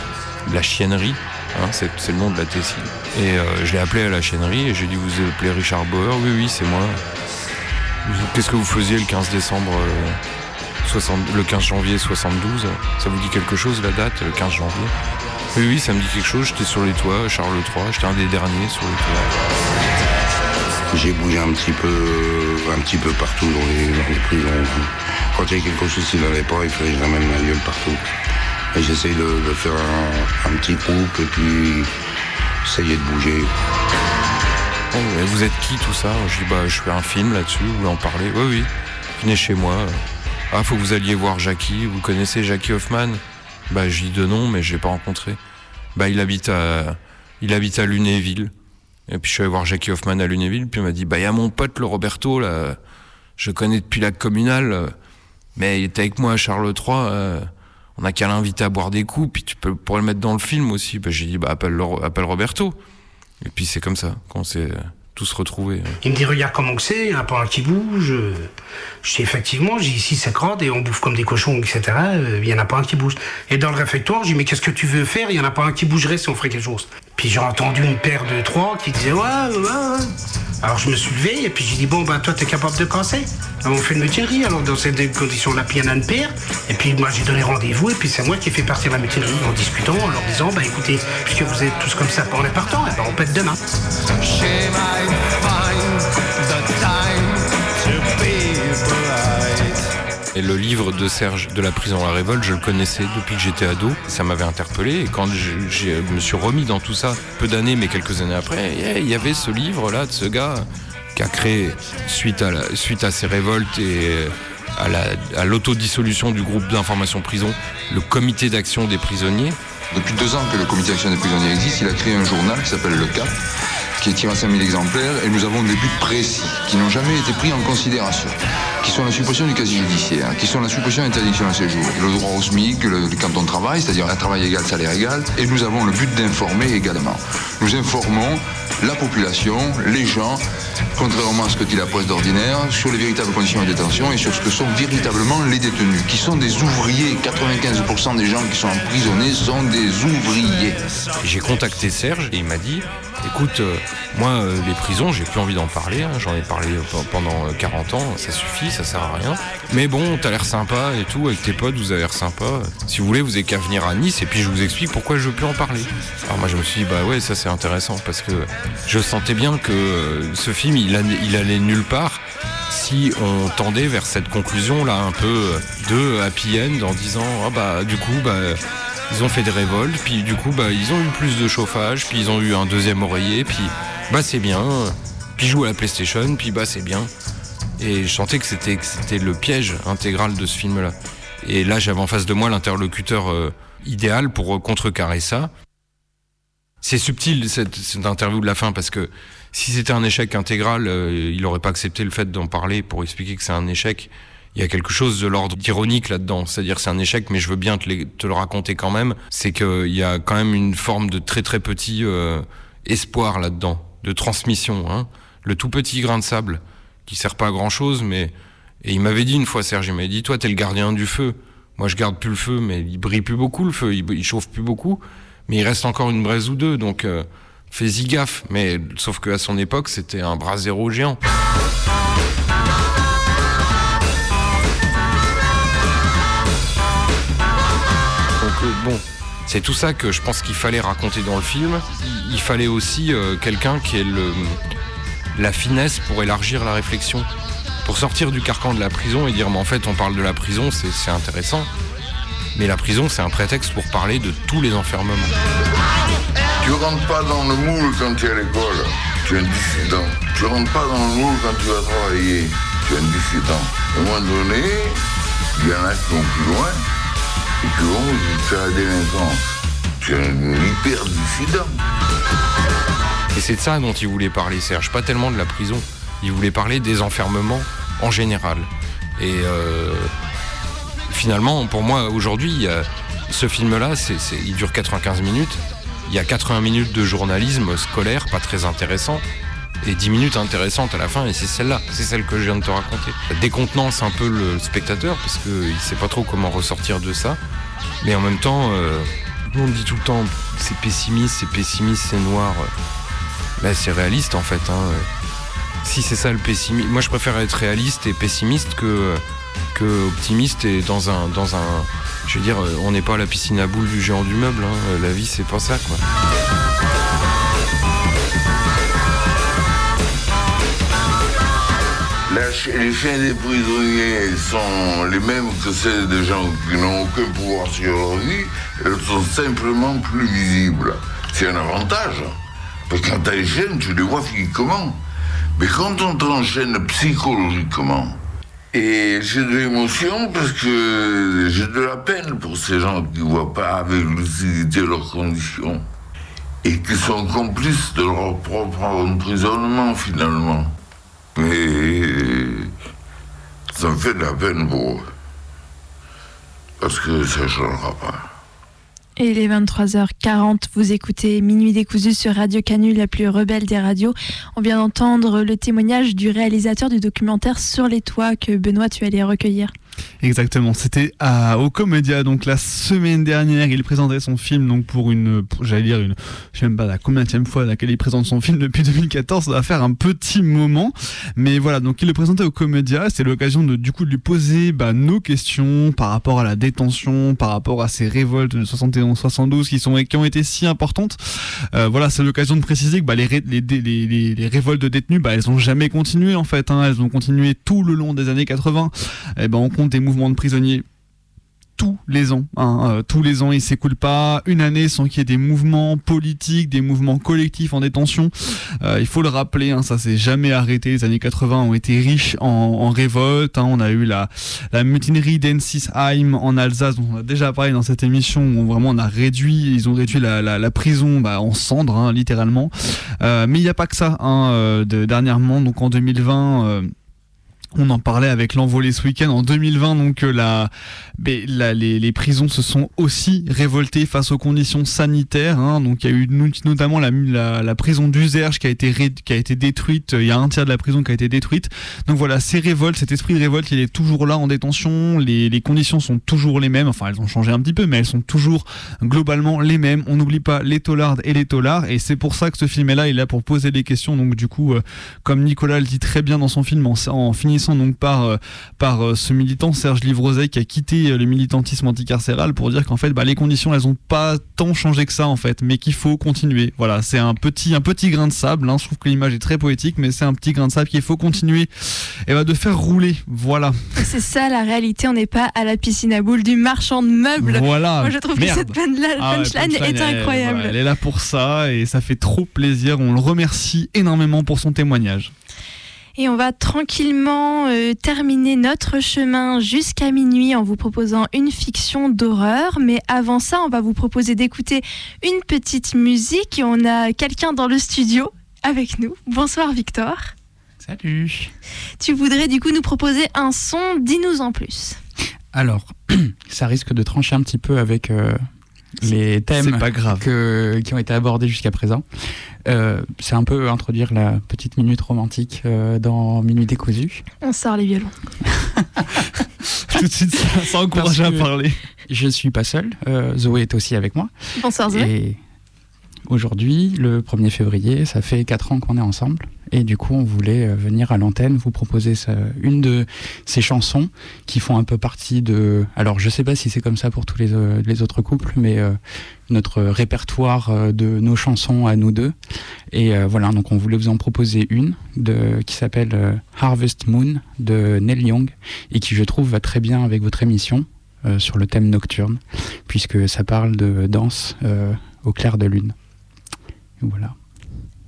la chiennerie, hein, c'est le nom de la Tessie. Et euh, je l'ai appelé à la chiennerie et j'ai dit Vous appelez Richard Bauer Oui, oui, c'est moi. Qu'est-ce que vous faisiez le 15 décembre euh, 60 le 15 janvier 72 Ça vous dit quelque chose la date, le 15 janvier? Oui, oui, ça me dit quelque chose. J'étais sur les toits, Charles III, j'étais un des derniers sur les toits. J'ai bougé un petit peu, un petit peu partout dans les, dans les prisons. Quand il y a quelque chose qui n'allait pas, il fallait que je ramène ma gueule partout. Et j'essaye de, de faire un, un petit groupe et puis essayer de bouger. Oh, vous êtes qui tout ça? Je dis bah je fais un film là-dessus, vous voulez en parler? Oui, oui. Venez chez moi. Ah, faut que vous alliez voir Jackie. Vous connaissez Jackie Hoffman? Bah je dis de nom, mais je l'ai pas rencontré. Bah il habite à, il habite à Lunéville. Et puis je suis allé voir Jackie Hoffman à Lunéville, puis il m'a dit bah il y a mon pote le Roberto là, je connais depuis la communale, mais il était avec moi à Charles III. euh, on a qu'à l'inviter à boire des coups, puis tu peux pourrais le mettre dans le film aussi. Bah, j'ai dit bah appelle, le- appelle Roberto. Et puis c'est comme ça s'est euh, tous retrouvés. Il me dit regarde comment que c'est, il n'y en a pas un qui bouge. Je dis effectivement, j'ai ici c'est crade et on bouffe comme des cochons, etc. Euh, Il n'y en a pas un qui bouge. Et dans le réfectoire, je dis mais qu'est-ce que tu veux faire? Il n'y en a pas un qui bougerait si on ferait quelque chose. Puis j'ai entendu une paire de trois qui disaient ouais, ouais, ouais. Alors je me suis levé et puis j'ai dit bon bah toi t'es capable de casser. On fait une mutinerie alors dans ces conditions-là, puis il y en a une paire. Et puis moi j'ai donné rendez-vous et puis c'est moi qui ai fait partir la mutinerie en discutant, en leur disant bah écoutez, puisque vous êtes tous comme ça, on est partant, et ben on pète demain. Et le livre de Serge de la prison à la révolte, je le connaissais depuis que j'étais ado. Ça m'avait interpellé et quand je, me suis remis dans tout ça, peu d'années mais quelques années après, il y avait ce livre là de ce gars qui a créé suite à, la- suite à ces révoltes et la- à l'autodissolution du groupe d'information prison, le comité d'action des prisonniers. Depuis deux ans que le comité d'action des prisonniers existe, il a créé un journal qui s'appelle Le Cap, qui est tiré à 5000 exemplaires, et nous avons des buts précis, qui n'ont jamais été pris en considération, qui sont la suppression du casier judiciaire, qui sont la suppression de l'interdiction à séjour, le droit au SMIC, le, le canton de travail, c'est-à-dire un travail égal, salaire égal, et nous avons le but d'informer également. Nous informons la population, les gens, contrairement à ce que dit la presse d'ordinaire, sur les véritables conditions de détention et sur ce que sont véritablement les détenus, qui sont des ouvriers. 95% des gens qui sont emprisonnés sont des ouvriers. J'ai contacté Serge et il m'a dit écoute, euh, moi, euh, les prisons, j'ai plus envie d'en parler. hein. J'en ai parlé euh, pe- pendant euh, 40 ans, ça suffit, ça sert à rien. Mais bon, t'as l'air sympa et tout, avec tes potes, vous avez l'air sympa. Si vous voulez, vous avez qu'à venir à Nice et puis je vous explique pourquoi je veux plus en parler. Alors moi, je me suis dit bah ouais, ça c'est intéressant parce que je sentais bien que euh, ce film, il, allait- il allait nulle part si on tendait vers cette conclusion là un peu euh, de happy end en disant ah bah du coup bah ils ont fait des révoltes puis du coup bah ils ont eu plus de chauffage puis ils ont eu un deuxième oreiller puis bah c'est bien. Puis ils jouent à la PlayStation puis bah c'est bien. Et je sentais que c'était que c'était le piège intégral de ce film là et là j'avais en face de moi l'interlocuteur euh, idéal pour euh, contrecarrer ça. C'est subtil cette, cette interview de la fin parce que si c'était un échec intégral, euh, il n'aurait pas accepté le fait d'en parler pour expliquer que c'est un échec. Il y a quelque chose de l'ordre d'ironique là-dedans, c'est-à-dire c'est un échec, mais je veux bien te, le raconter quand même. C'est qu'il y a quand même une forme de très très petit euh, espoir là-dedans, de transmission. Hein. Le tout petit grain de sable qui sert pas à grand-chose, mais et il m'avait dit une fois, Serge, il m'avait dit, toi t'es le gardien du feu. Moi je garde plus le feu, mais il brille plus beaucoup le feu, il, il chauffe plus beaucoup, mais il reste encore une braise ou deux, donc euh, fais-y gaffe. Mais sauf qu'à son époque, c'était un bras zéro géant. Bon, c'est tout ça que je pense qu'il fallait raconter dans le film. Il, fallait aussi euh, quelqu'un qui ait la finesse pour élargir la réflexion, pour sortir du carcan de la prison et dire mais en fait on parle de la prison, c'est intéressant. Mais la prison, c'est un prétexte pour parler de tous les enfermements. Tu rentres pas dans le moule quand tu es à l'école, tu es un dissident. Tu rentres pas dans le moule quand tu vas travailler, tu es un dissident. À un donné, il y en a qui plus loin et un hyper. Et c'est de ça dont il voulait parler, Serge, pas tellement de la prison. Il voulait parler des enfermements en général. Et euh, finalement, pour moi, aujourd'hui, ce film-là, c'est- c'est- il dure 95 minutes. Il y a 80 minutes de journalisme scolaire, pas très intéressant, et 10 minutes intéressantes à la fin, et c'est celle-là, c'est celle que je viens de te raconter. Décontenance un peu le spectateur, parce qu'il sait pas trop comment ressortir de ça, mais en même temps, euh, le monde dit tout le temps, c'est pessimiste, c'est pessimiste, c'est noir. Bah, c'est réaliste en fait. hein. Si c'est ça le pessimisme, moi je préfère être réaliste et pessimiste que, que optimiste et dans un, dans un. Je veux dire, euh, on n'est pas à la piscine à boules du géant du meuble. hein. La vie, c'est pas ça quoi. Les chaînes des prisonniers sont les mêmes que celles des gens qui n'ont aucun pouvoir sur leur vie. Elles sont simplement plus visibles. C'est un avantage. Parce que quand tu les chaînes, tu les vois physiquement. Mais quand on t'enchaîne psychologiquement, et j'ai de l'émotion parce que j'ai de la peine pour ces gens qui ne voient pas avec lucidité leurs conditions et qui sont complices de leur propre emprisonnement finalement. Mais ça me fait la peine pour. Parce que ça ne changera pas. Et il est 23h40, vous écoutez Minuit décousu sur Radio Canu, la plus rebelle des radios. On vient d'entendre le témoignage du réalisateur du documentaire Sur les toits que Benoît, tu allais recueillir. Exactement, c'était au Comédia donc la semaine dernière, il présentait son film donc pour une j'allais dire une je sais même pas la combienième fois laquelle il présente son film depuis 2014, ça va faire un petit moment. Mais voilà, donc il le présentait au Comédia, c'est l'occasion de du coup de lui poser bah, nos questions par rapport à la détention, par rapport à ces révoltes de 71-72 qui sont qui ont été si importantes. Euh, voilà, c'est l'occasion de préciser que bah, les, les, les, les, révoltes de détenus, bah, elles ont jamais continué en fait. Hein, elles ont continué tout le long des années 80. Et ben on des mouvements de prisonniers tous les ans. Hein, euh, tous les ans, il s'écoule pas une année sans qu'il y ait des mouvements politiques, des mouvements collectifs en détention. Euh, il faut le rappeler, hein, ça s'est jamais arrêté. Les années 80 ont été riches en, en révolte. hein. On a eu la, la mutinerie d'Ensisheim en Alsace, dont on a déjà parlé dans cette émission, où vraiment on a réduit, ils ont réduit la, prison bah, en cendres, hein, littéralement. Euh, mais il n'y a pas que ça. De, dernièrement, donc en 2020. On en parlait avec l'envolée ce week-end en 2020, donc euh, la, la- les, les prisons se sont aussi révoltées face aux conditions sanitaires. hein. donc il y a eu no- notamment la, la, la prison d'Uzerge qui a été qui a été détruite. Il y a un tiers de la prison qui a été détruite. Donc voilà, ces révoltes, cet esprit de révolte, il est toujours là en détention. Les, les conditions sont toujours les mêmes. Enfin, elles ont changé un petit peu, mais elles sont toujours globalement les mêmes. On n'oublie pas les taulardes et les taulards, et c'est pour ça que ce film est là. Il est là pour poser des questions. Donc du coup, euh, comme Nicolas le dit très bien dans son film, en, en finissant donc par euh, par euh, ce militant Serge Livrosey qui a quitté euh, le militantisme anticarcéral pour dire qu'en fait, bah, les conditions, elles ont pas tant changé que ça en fait, mais qu'il faut continuer. Voilà, c'est un petit un petit grain de sable. hein. Je trouve que l'image est très poétique, mais c'est un petit grain de sable qu'il faut continuer et bah, de faire rouler. Voilà. C'est ça la réalité, on n'est pas à la piscine à boules du marchand de meubles. Voilà. Moi je trouve Merde. que cette punchline Ah ouais, punchline punchline, est elle- incroyable. elle est là pour ça et ça fait trop plaisir. On le remercie énormément pour son témoignage. Et on va tranquillement euh, terminer notre chemin jusqu'à minuit en vous proposant une fiction d'horreur. Mais avant ça, on va vous proposer d'écouter une petite musique. Et on a quelqu'un dans le studio avec nous. Bonsoir Victor. Salut. Tu voudrais du coup nous proposer un son, dis-nous en plus. Alors, ça risque de trancher un petit peu avec euh, les thèmes c'est pas grave. que- qui ont été abordés jusqu'à présent. Euh, c'est un peu introduire la petite minute romantique euh, dans Minuit décousu. On sort les violons. Tout de suite, ça, ça encourage à parler. Je suis pas seul. euh, Zoé est aussi avec moi. Bonsoir Zoé. Et aujourd'hui, le 1er février, ça fait 4 ans qu'on est ensemble. Et du coup, on voulait euh, venir à l'antenne vous proposer une de ces chansons qui font un peu partie de... Alors, je sais pas si c'est comme ça pour tous les, euh, autres couples, mais euh, notre répertoire de nos chansons à nous deux. Et voilà, donc on voulait vous en proposer une de, qui s'appelle Harvest Moon de Neil Young et qui, je trouve, va très bien avec votre émission sur le thème nocturne, puisque ça parle de danse au clair de lune. Voilà.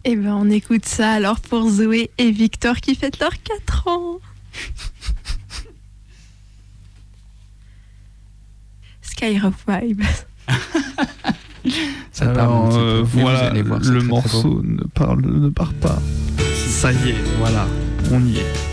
Eh ben on écoute ça alors pour Zoé et Victor qui fêtent leurs 4 ans. Skyrock Vibe. Ça un Alors, petit peu, euh, voilà, allez voir, c'est le morceau ne, parle, ne part pas. Ça y est, voilà, on y est.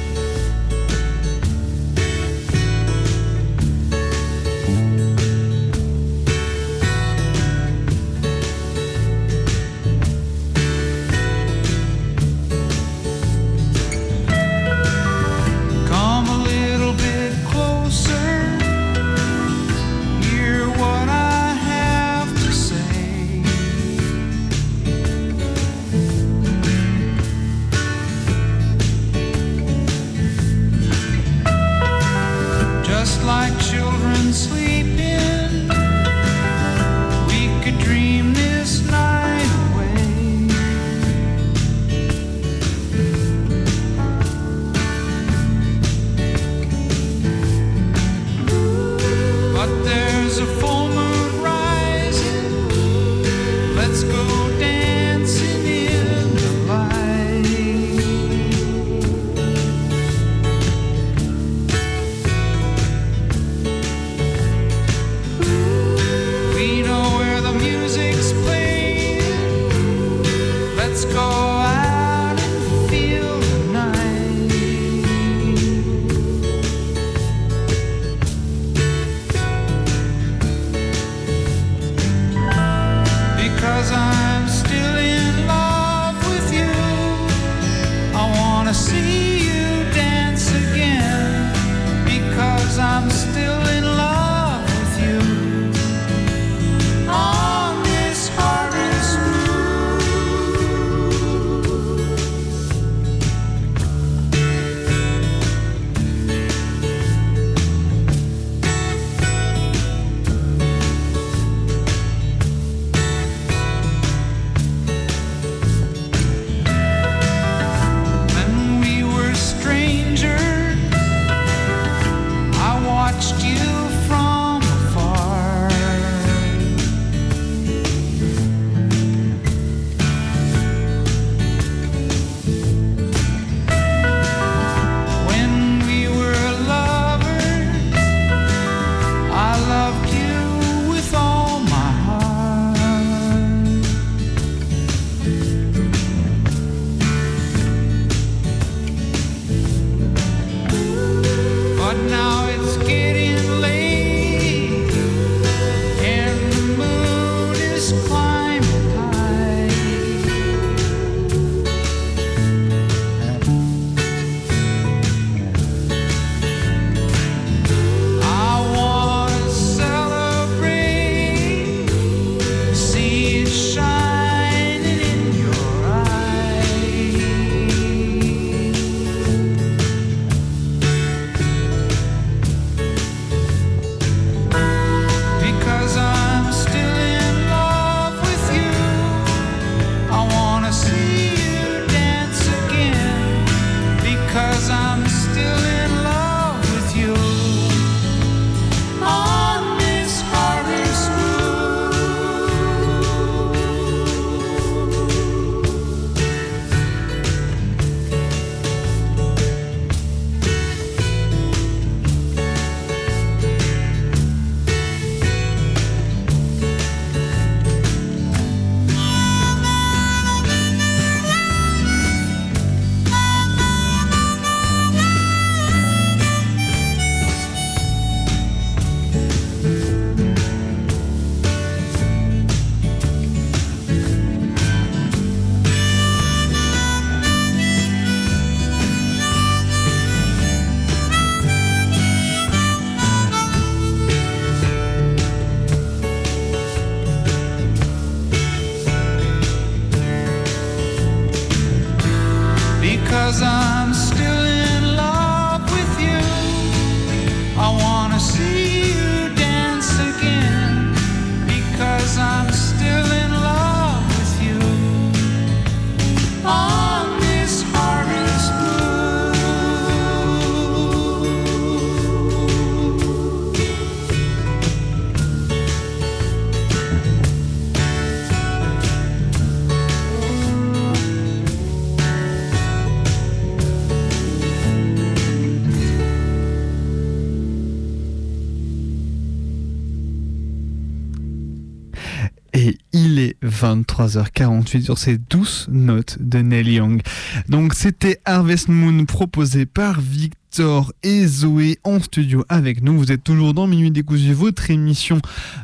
23h48 sur ces douces notes de Neil Young. Donc c'était Harvest Moon proposé par Victor Victor et Zoé en studio avec nous. Vous êtes toujours dans Minuit Décousu, votre émission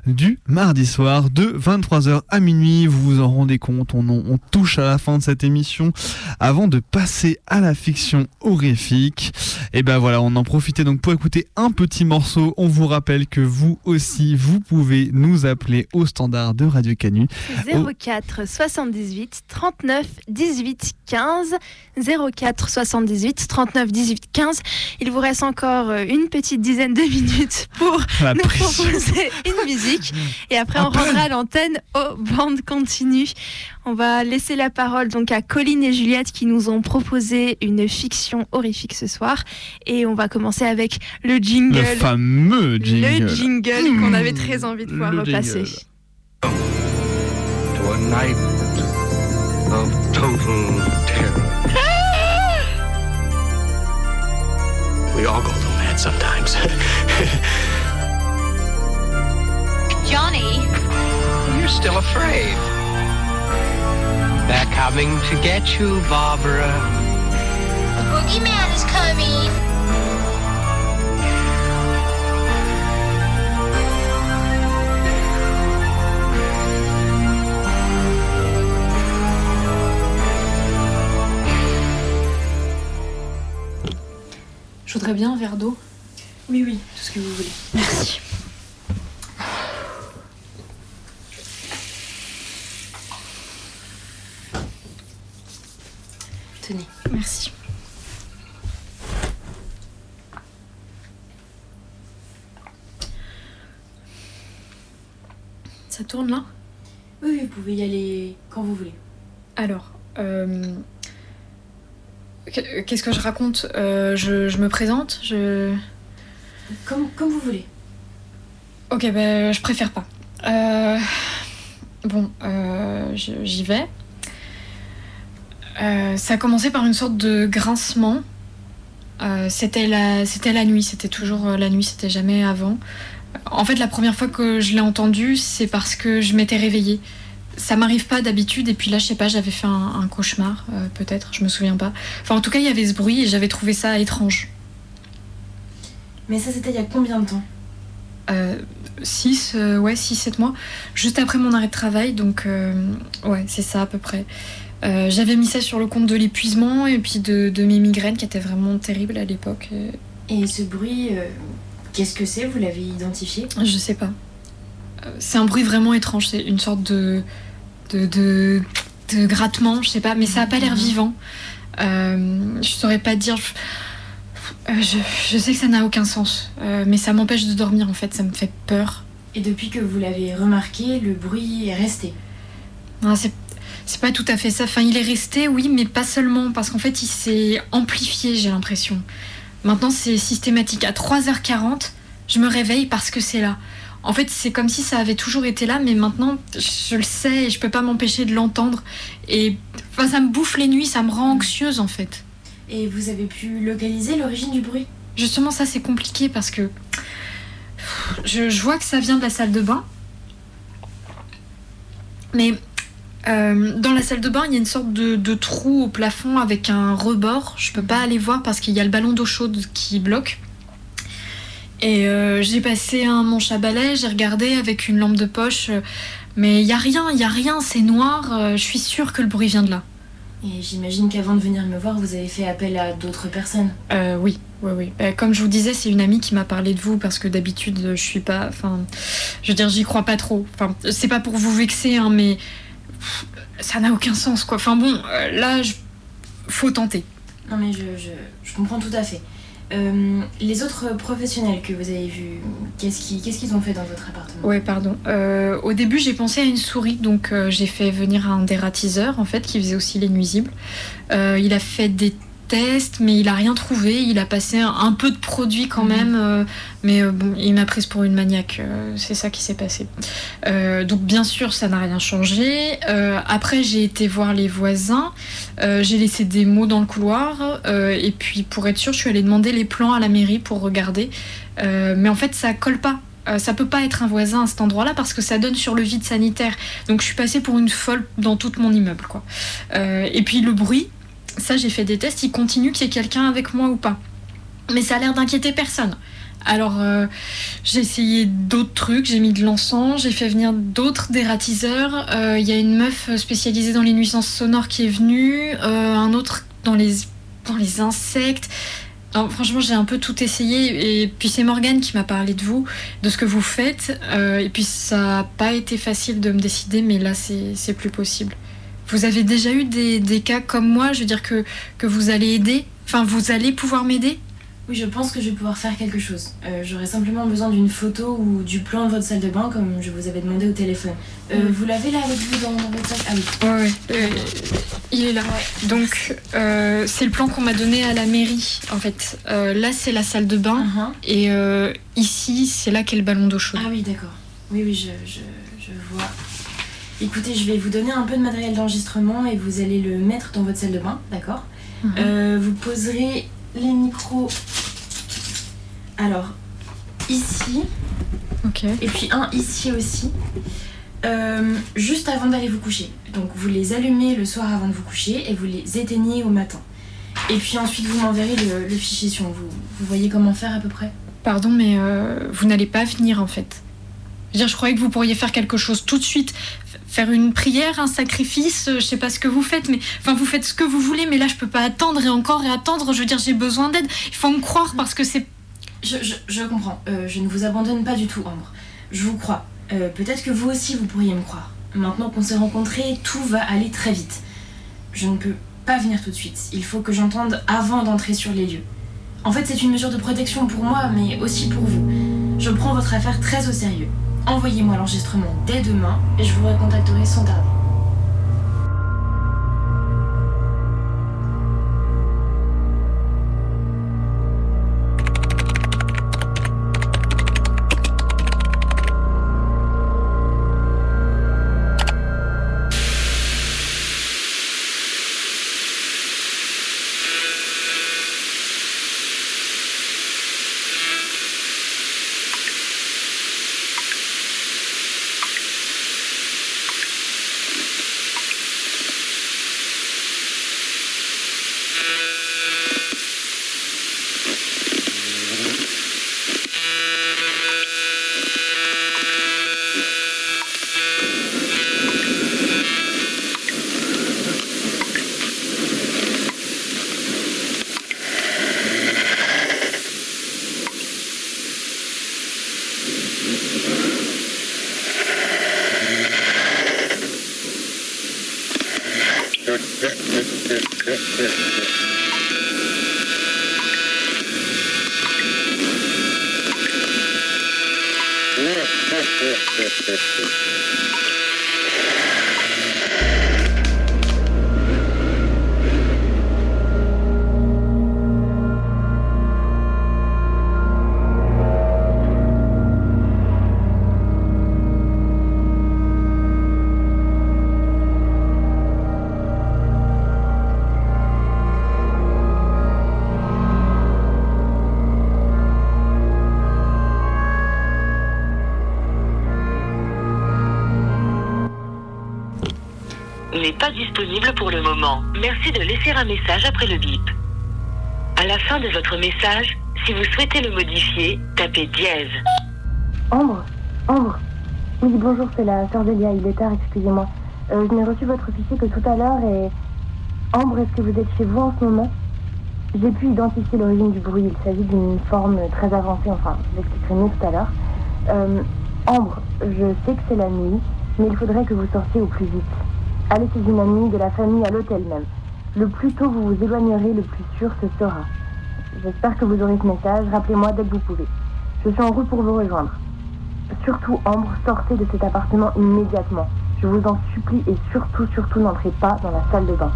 du mardi soir de 23h à minuit. Vous vous en rendez compte, on, touche à la fin de cette émission. Avant de passer à la fiction horrifique, et ben voilà, on en profitait donc pour écouter un petit morceau. On vous rappelle que vous aussi, vous pouvez nous appeler au standard de Radio Canu. 04 78 39 18 15 04 78 39 18 15 il vous reste encore euh, une petite dizaine de minutes pour La nous pression. proposer une musique. Et après, on rendra l'antenne aux bandes continues. On va laisser la parole donc à Colline et Juliette qui nous ont proposé une fiction horrifique ce soir. Et on va commencer avec le jingle. Le fameux jingle. Le jingle qu'on avait très envie de pouvoir Le repasser. jingle. to a night of total we all go through that sometimes. Johnny, You're still afraid. They're coming to get you, Barbara. the boogeyman is coming. Voudrais bien un verre d'eau. Oui, oui, tout ce que vous voulez. Merci. Tenez. Merci. Ça tourne là? Oui, vous pouvez y aller quand vous voulez. Alors, euh, qu'est-ce que je raconte Euh, je, je me présente je... Comme, comme vous voulez. Ok, ben je préfère pas. Euh, bon, euh, j'y vais. Ça a commencé par une sorte de grincement. C'était la, c'était la nuit, c'était toujours la nuit, c'était jamais avant. En fait, la première fois que je l'ai entendu, c'est parce que je m'étais réveillée. Ça m'arrive pas d'habitude, et puis là, je sais pas, j'avais fait un, un cauchemar, euh, peut-être, je me souviens pas. Enfin, en tout cas, il y avait ce bruit et j'avais trouvé ça étrange. Mais ça, c'était il y a combien de temps? 6, ouais, 6-7 mois, juste après mon arrêt de travail, donc euh, ouais, c'est ça à peu près. Euh, J'avais mis ça sur le compte de l'épuisement et puis de, de mes migraines qui étaient vraiment terribles à l'époque. Euh, Et ce bruit, qu'est-ce que c'est? Vous l'avez identifié? Je sais pas. Euh, C'est un bruit vraiment étrange, c'est une sorte de, de, de, de grattement, je sais pas, mais ça a pas l'air vivant. Euh, je saurais pas dire. Euh, je, je sais que ça n'a aucun sens, euh, mais ça m'empêche de dormir en fait, ça me fait peur. Et depuis que vous l'avez remarqué, le bruit est resté Non, c'est c'est pas tout à fait ça. Enfin, il est resté, oui, mais pas seulement, parce qu'en fait, il s'est amplifié, j'ai l'impression. Maintenant, c'est systématique. À 3h40, je me réveille parce que c'est là. En fait, c'est comme si ça avait toujours été là, mais maintenant, je le sais et je peux pas m'empêcher de l'entendre. Et enfin, ça me bouffe les nuits, ça me rend anxieuse, en fait. Et vous avez pu localiser l'origine du bruit? Justement, ça, c'est compliqué parce que je, je vois que ça vient de la salle de bain. Mais euh, dans la salle de bain, il y a une sorte de, de trou au plafond avec un rebord. Je peux pas aller voir parce qu'il y a le ballon d'eau chaude qui bloque. Et euh, j'ai passé un manche à balai, j'ai regardé avec une lampe de poche, euh, mais il y a rien, il y a rien, c'est noir. euh, je suis sûre que le bruit vient de là. Et j'imagine qu'avant de venir me voir, vous avez fait appel à d'autres personnes. Euh, oui, oui, oui. Bah, comme je vous disais, c'est une amie qui m'a parlé de vous parce que d'habitude, je suis pas. Enfin, je veux dire, j'y crois pas trop. Enfin, c'est pas pour vous vexer, hein, mais pff, ça n'a aucun sens, quoi. Enfin bon, là, je- faut tenter. Non, mais je, je, je comprends tout à fait. Euh, les autres professionnels que vous avez vus, qu'est-ce qu'ils ont fait dans votre appartement? Ouais, pardon. Euh, au début, j'ai pensé à une souris, donc euh, j'ai fait venir un dératiseur, en fait, qui faisait aussi les nuisibles. Il a fait des tests, mais il a rien trouvé. Il a passé un, un peu de produit quand même, euh, mais euh, bon, il m'a prise pour une maniaque. euh, C'est ça qui s'est passé. Donc, bien sûr, ça n'a rien changé. Après, j'ai été voir les voisins. J'ai laissé des mots dans le couloir. et puis, pour être sûre, je suis allée demander les plans à la mairie pour regarder. Mais en fait, ça colle pas. ça peut pas être un voisin à cet endroit-là parce que ça donne sur le vide sanitaire. Donc je suis passée pour une folle dans tout mon immeuble, quoi. Euh, et puis le bruit, ça j'ai fait des tests, il continue qu'il y ait quelqu'un avec moi ou pas. Mais ça a l'air d'inquiéter personne. Alors euh, j'ai essayé d'autres trucs, j'ai mis de l'encens, j'ai fait venir d'autres dératiseurs. Euh, Il y a une meuf spécialisée dans les nuisances sonores qui est venue, euh, un autre dans les, dans les insectes. Franchement, j'ai un peu tout essayé. Et puis c'est Morgane qui m'a parlé de vous, de ce que vous faites. Et puis ça n'a pas été facile de me décider, mais là c'est plus possible. Vous avez déjà eu des, des cas comme moi, je veux dire que, que vous allez aider Enfin, vous allez pouvoir m'aider? Oui, je pense que je vais pouvoir faire quelque chose. Euh, J'aurais simplement besoin d'une photo ou du plan de votre salle de bain, comme je vous avais demandé au téléphone. Euh. Vous l'avez là avec vous dans, dans votre sac Ah oui. Ouais. Euh, il est là. Donc, euh, c'est le plan qu'on m'a donné à la mairie, en fait. Euh, là, c'est la salle de bain. Et euh, ici, c'est là qu'est le ballon d'eau chaude. Ah oui, d'accord. Oui, oui, je, je, je vois. Écoutez, je vais vous donner un peu de matériel d'enregistrement et vous allez le mettre dans votre salle de bain, d'accord Mhm. Euh, Vous poserez les micros. Alors, ici. Ok. Et puis un ici aussi. Euh, juste avant d'aller vous coucher. Donc vous les allumez le soir avant de vous coucher et vous les éteignez au matin. Et puis ensuite vous m'enverrez le, le fichier son. Vous, vous voyez comment faire à peu près Pardon, mais euh, vous n'allez pas venir, en fait. Je dire, je croyais que vous pourriez faire quelque chose tout de suite. Faire une prière, un sacrifice, euh, je sais pas ce que vous faites, mais enfin vous faites ce que vous voulez, mais là je peux pas attendre et encore et attendre. Je veux dire, j'ai besoin d'aide. Il faut me croire parce que c'est je comprends. Euh, je ne vous abandonne pas du tout, Ambre. Je vous crois. Euh, Peut-être que vous aussi, vous pourriez me croire. Maintenant qu'on s'est rencontrés, tout va aller très vite. Je ne peux pas venir tout de suite. Il faut que j'entende avant d'entrer sur les lieux. En fait, c'est une mesure de protection pour moi, mais aussi pour vous. Je prends votre affaire très au sérieux. Envoyez-moi l'enregistrement dès demain et je vous recontacterai sans tarder. N'est laisser un message après le bip. À la fin de votre message, si vous souhaitez le modifier, tapez dièse. Ambre Ambre Oui, bonjour, c'est la sœur d'Elia, il est tard, excusez-moi. Euh, je n'ai reçu votre fichier que tout à l'heure et... Ambre, est-ce que vous êtes chez vous en ce moment? J'ai pu identifier l'origine du bruit, il s'agit d'une forme très avancée, enfin, je l'expliquerai mieux tout à l'heure. Euh, Ambre, je sais que c'est la nuit, mais il faudrait que vous sortiez au plus vite. Allez chez une amie de la famille à l'hôtel même. Le plus tôt vous vous éloignerez, le plus sûr ce sera. J'espère que vous aurez ce message, rappelez-moi dès que vous pouvez. Je suis en route pour vous rejoindre. Surtout, Ambre, sortez de cet appartement immédiatement. Je vous en supplie et surtout, surtout, n'entrez pas dans la salle de bain.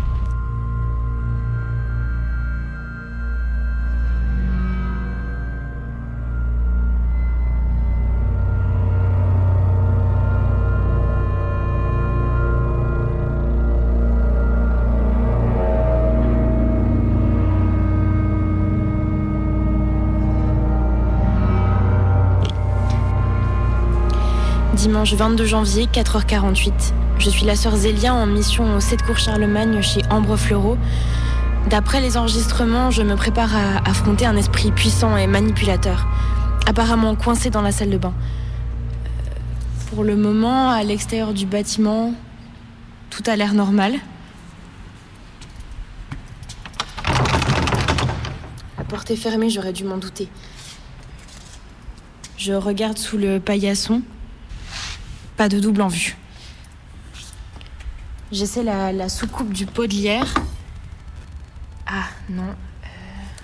Dimanche 22 janvier, 4h48. Je suis la sœur Zélia en mission au 7 cours Charlemagne chez Ambre Fleureau. D'après les enregistrements, je me prépare à affronter un esprit puissant et manipulateur, apparemment coincé dans la salle de bain. Euh, Pour le moment, à l'extérieur du bâtiment, tout a l'air normal. La porte est fermée, j'aurais dû m'en douter. Je regarde sous le paillasson. Pas de double en vue. J'essaie la, la soucoupe du pot de lierre. Ah non. Euh,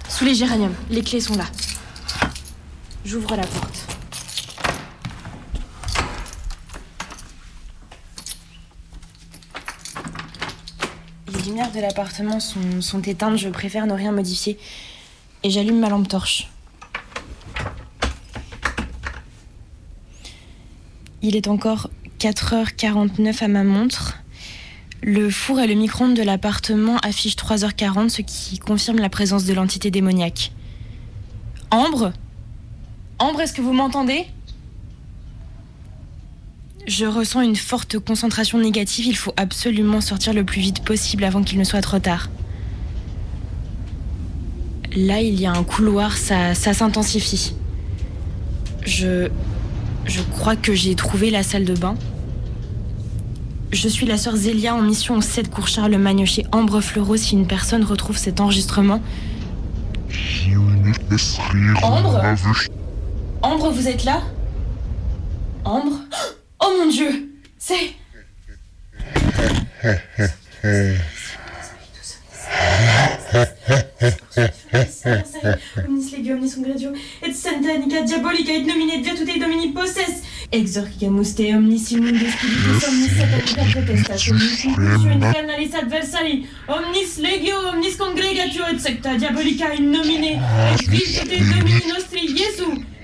Sous les géraniums. Les clés sont là. J'ouvre la porte. Les lumières de l'appartement sont, sont éteintes. Je préfère ne rien modifier. Et j'allume ma lampe torche. Il est encore 4h49 à ma montre. Le four et le micro-ondes de l'appartement affichent 3h40, ce qui confirme la présence de l'entité démoniaque. Ambre? Ambre, est-ce que vous m'entendez? Je ressens une forte concentration négative. Il faut absolument sortir le plus vite possible avant qu'il ne soit trop tard. Là, il y a un couloir, ça, ça s'intensifie. Je. Je crois que j'ai trouvé la salle de bain. Je suis la sœur Zélia en mission au 7 cours Charlemagne chez Ambre Fleureau. Si une personne retrouve cet enregistrement. Ambre Ambre, vous êtes là? Ambre? Oh mon dieu C'est. Omnis legio, omnis congregio, et satanica diabolica, et nomine domini posses, exorcicamus te omnis immundus spiritus, omnis protestas, omnis infernalis adversari, omnis legio, omnis congregatio, et secta diabolica in nomine, et vi tutte domini nostri Iesu,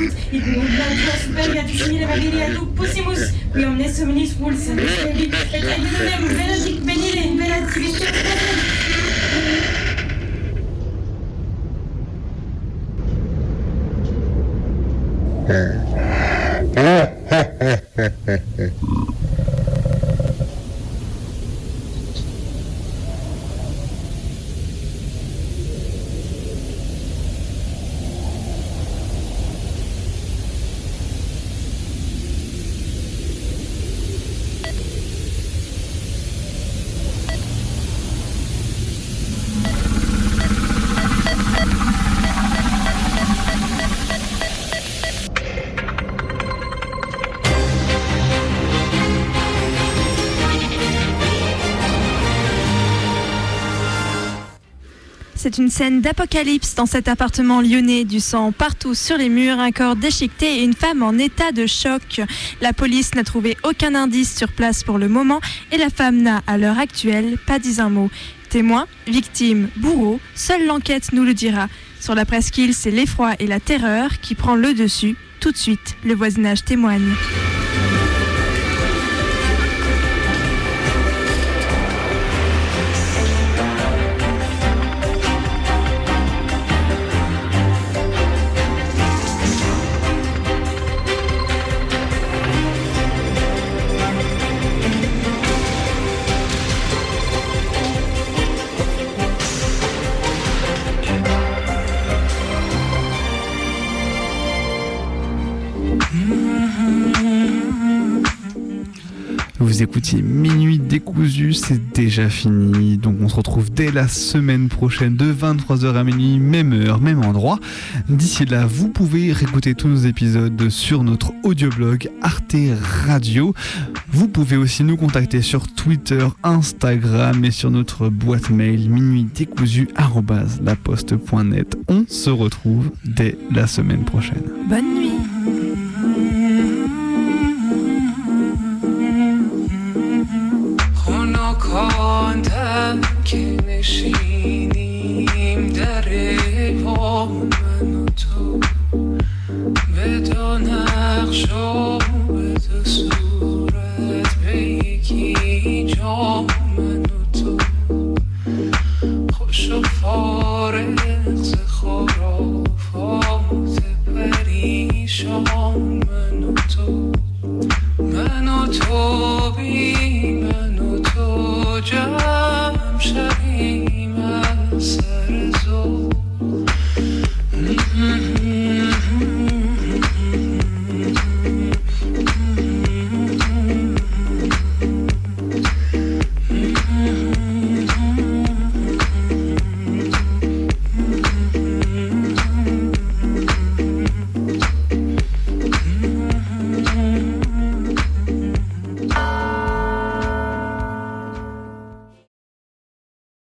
liquidum, imperatividebus artissimus put, et nublatua supergatis mire valiria tu possimus, qui omnes omnis et veratic venire imperativis C'est une scène d'apocalypse dans cet appartement lyonnais, du sang partout sur les murs, un corps déchiqueté et une femme en état de choc. La police n'a trouvé aucun indice sur place pour le moment et la femme n'a, à l'heure actuelle, pas dit un mot. Témoin, victime, bourreau, seule l'enquête nous le dira. Sur la presqu'île, c'est l'effroi et la terreur qui prend le dessus. Tout de suite, le voisinage témoigne. Écoutiez Minuit décousu, c'est déjà fini. Donc on se retrouve dès la semaine prochaine de 23h à minuit, même heure, même endroit. D'ici là, vous pouvez réécouter tous nos épisodes sur notre audioblog Arte Radio. Vous pouvez aussi nous contacter sur Twitter, Instagram et sur notre boîte mail minuitdécousu@laposte.net. On se retrouve dès la semaine prochaine. Bonne nuit. آن تب که نشینیم در با من و تو. به دو نقش و به دو صورت به یکی جا من و تو. خوش و فارغ خرافات پریشان من و تو. من و تو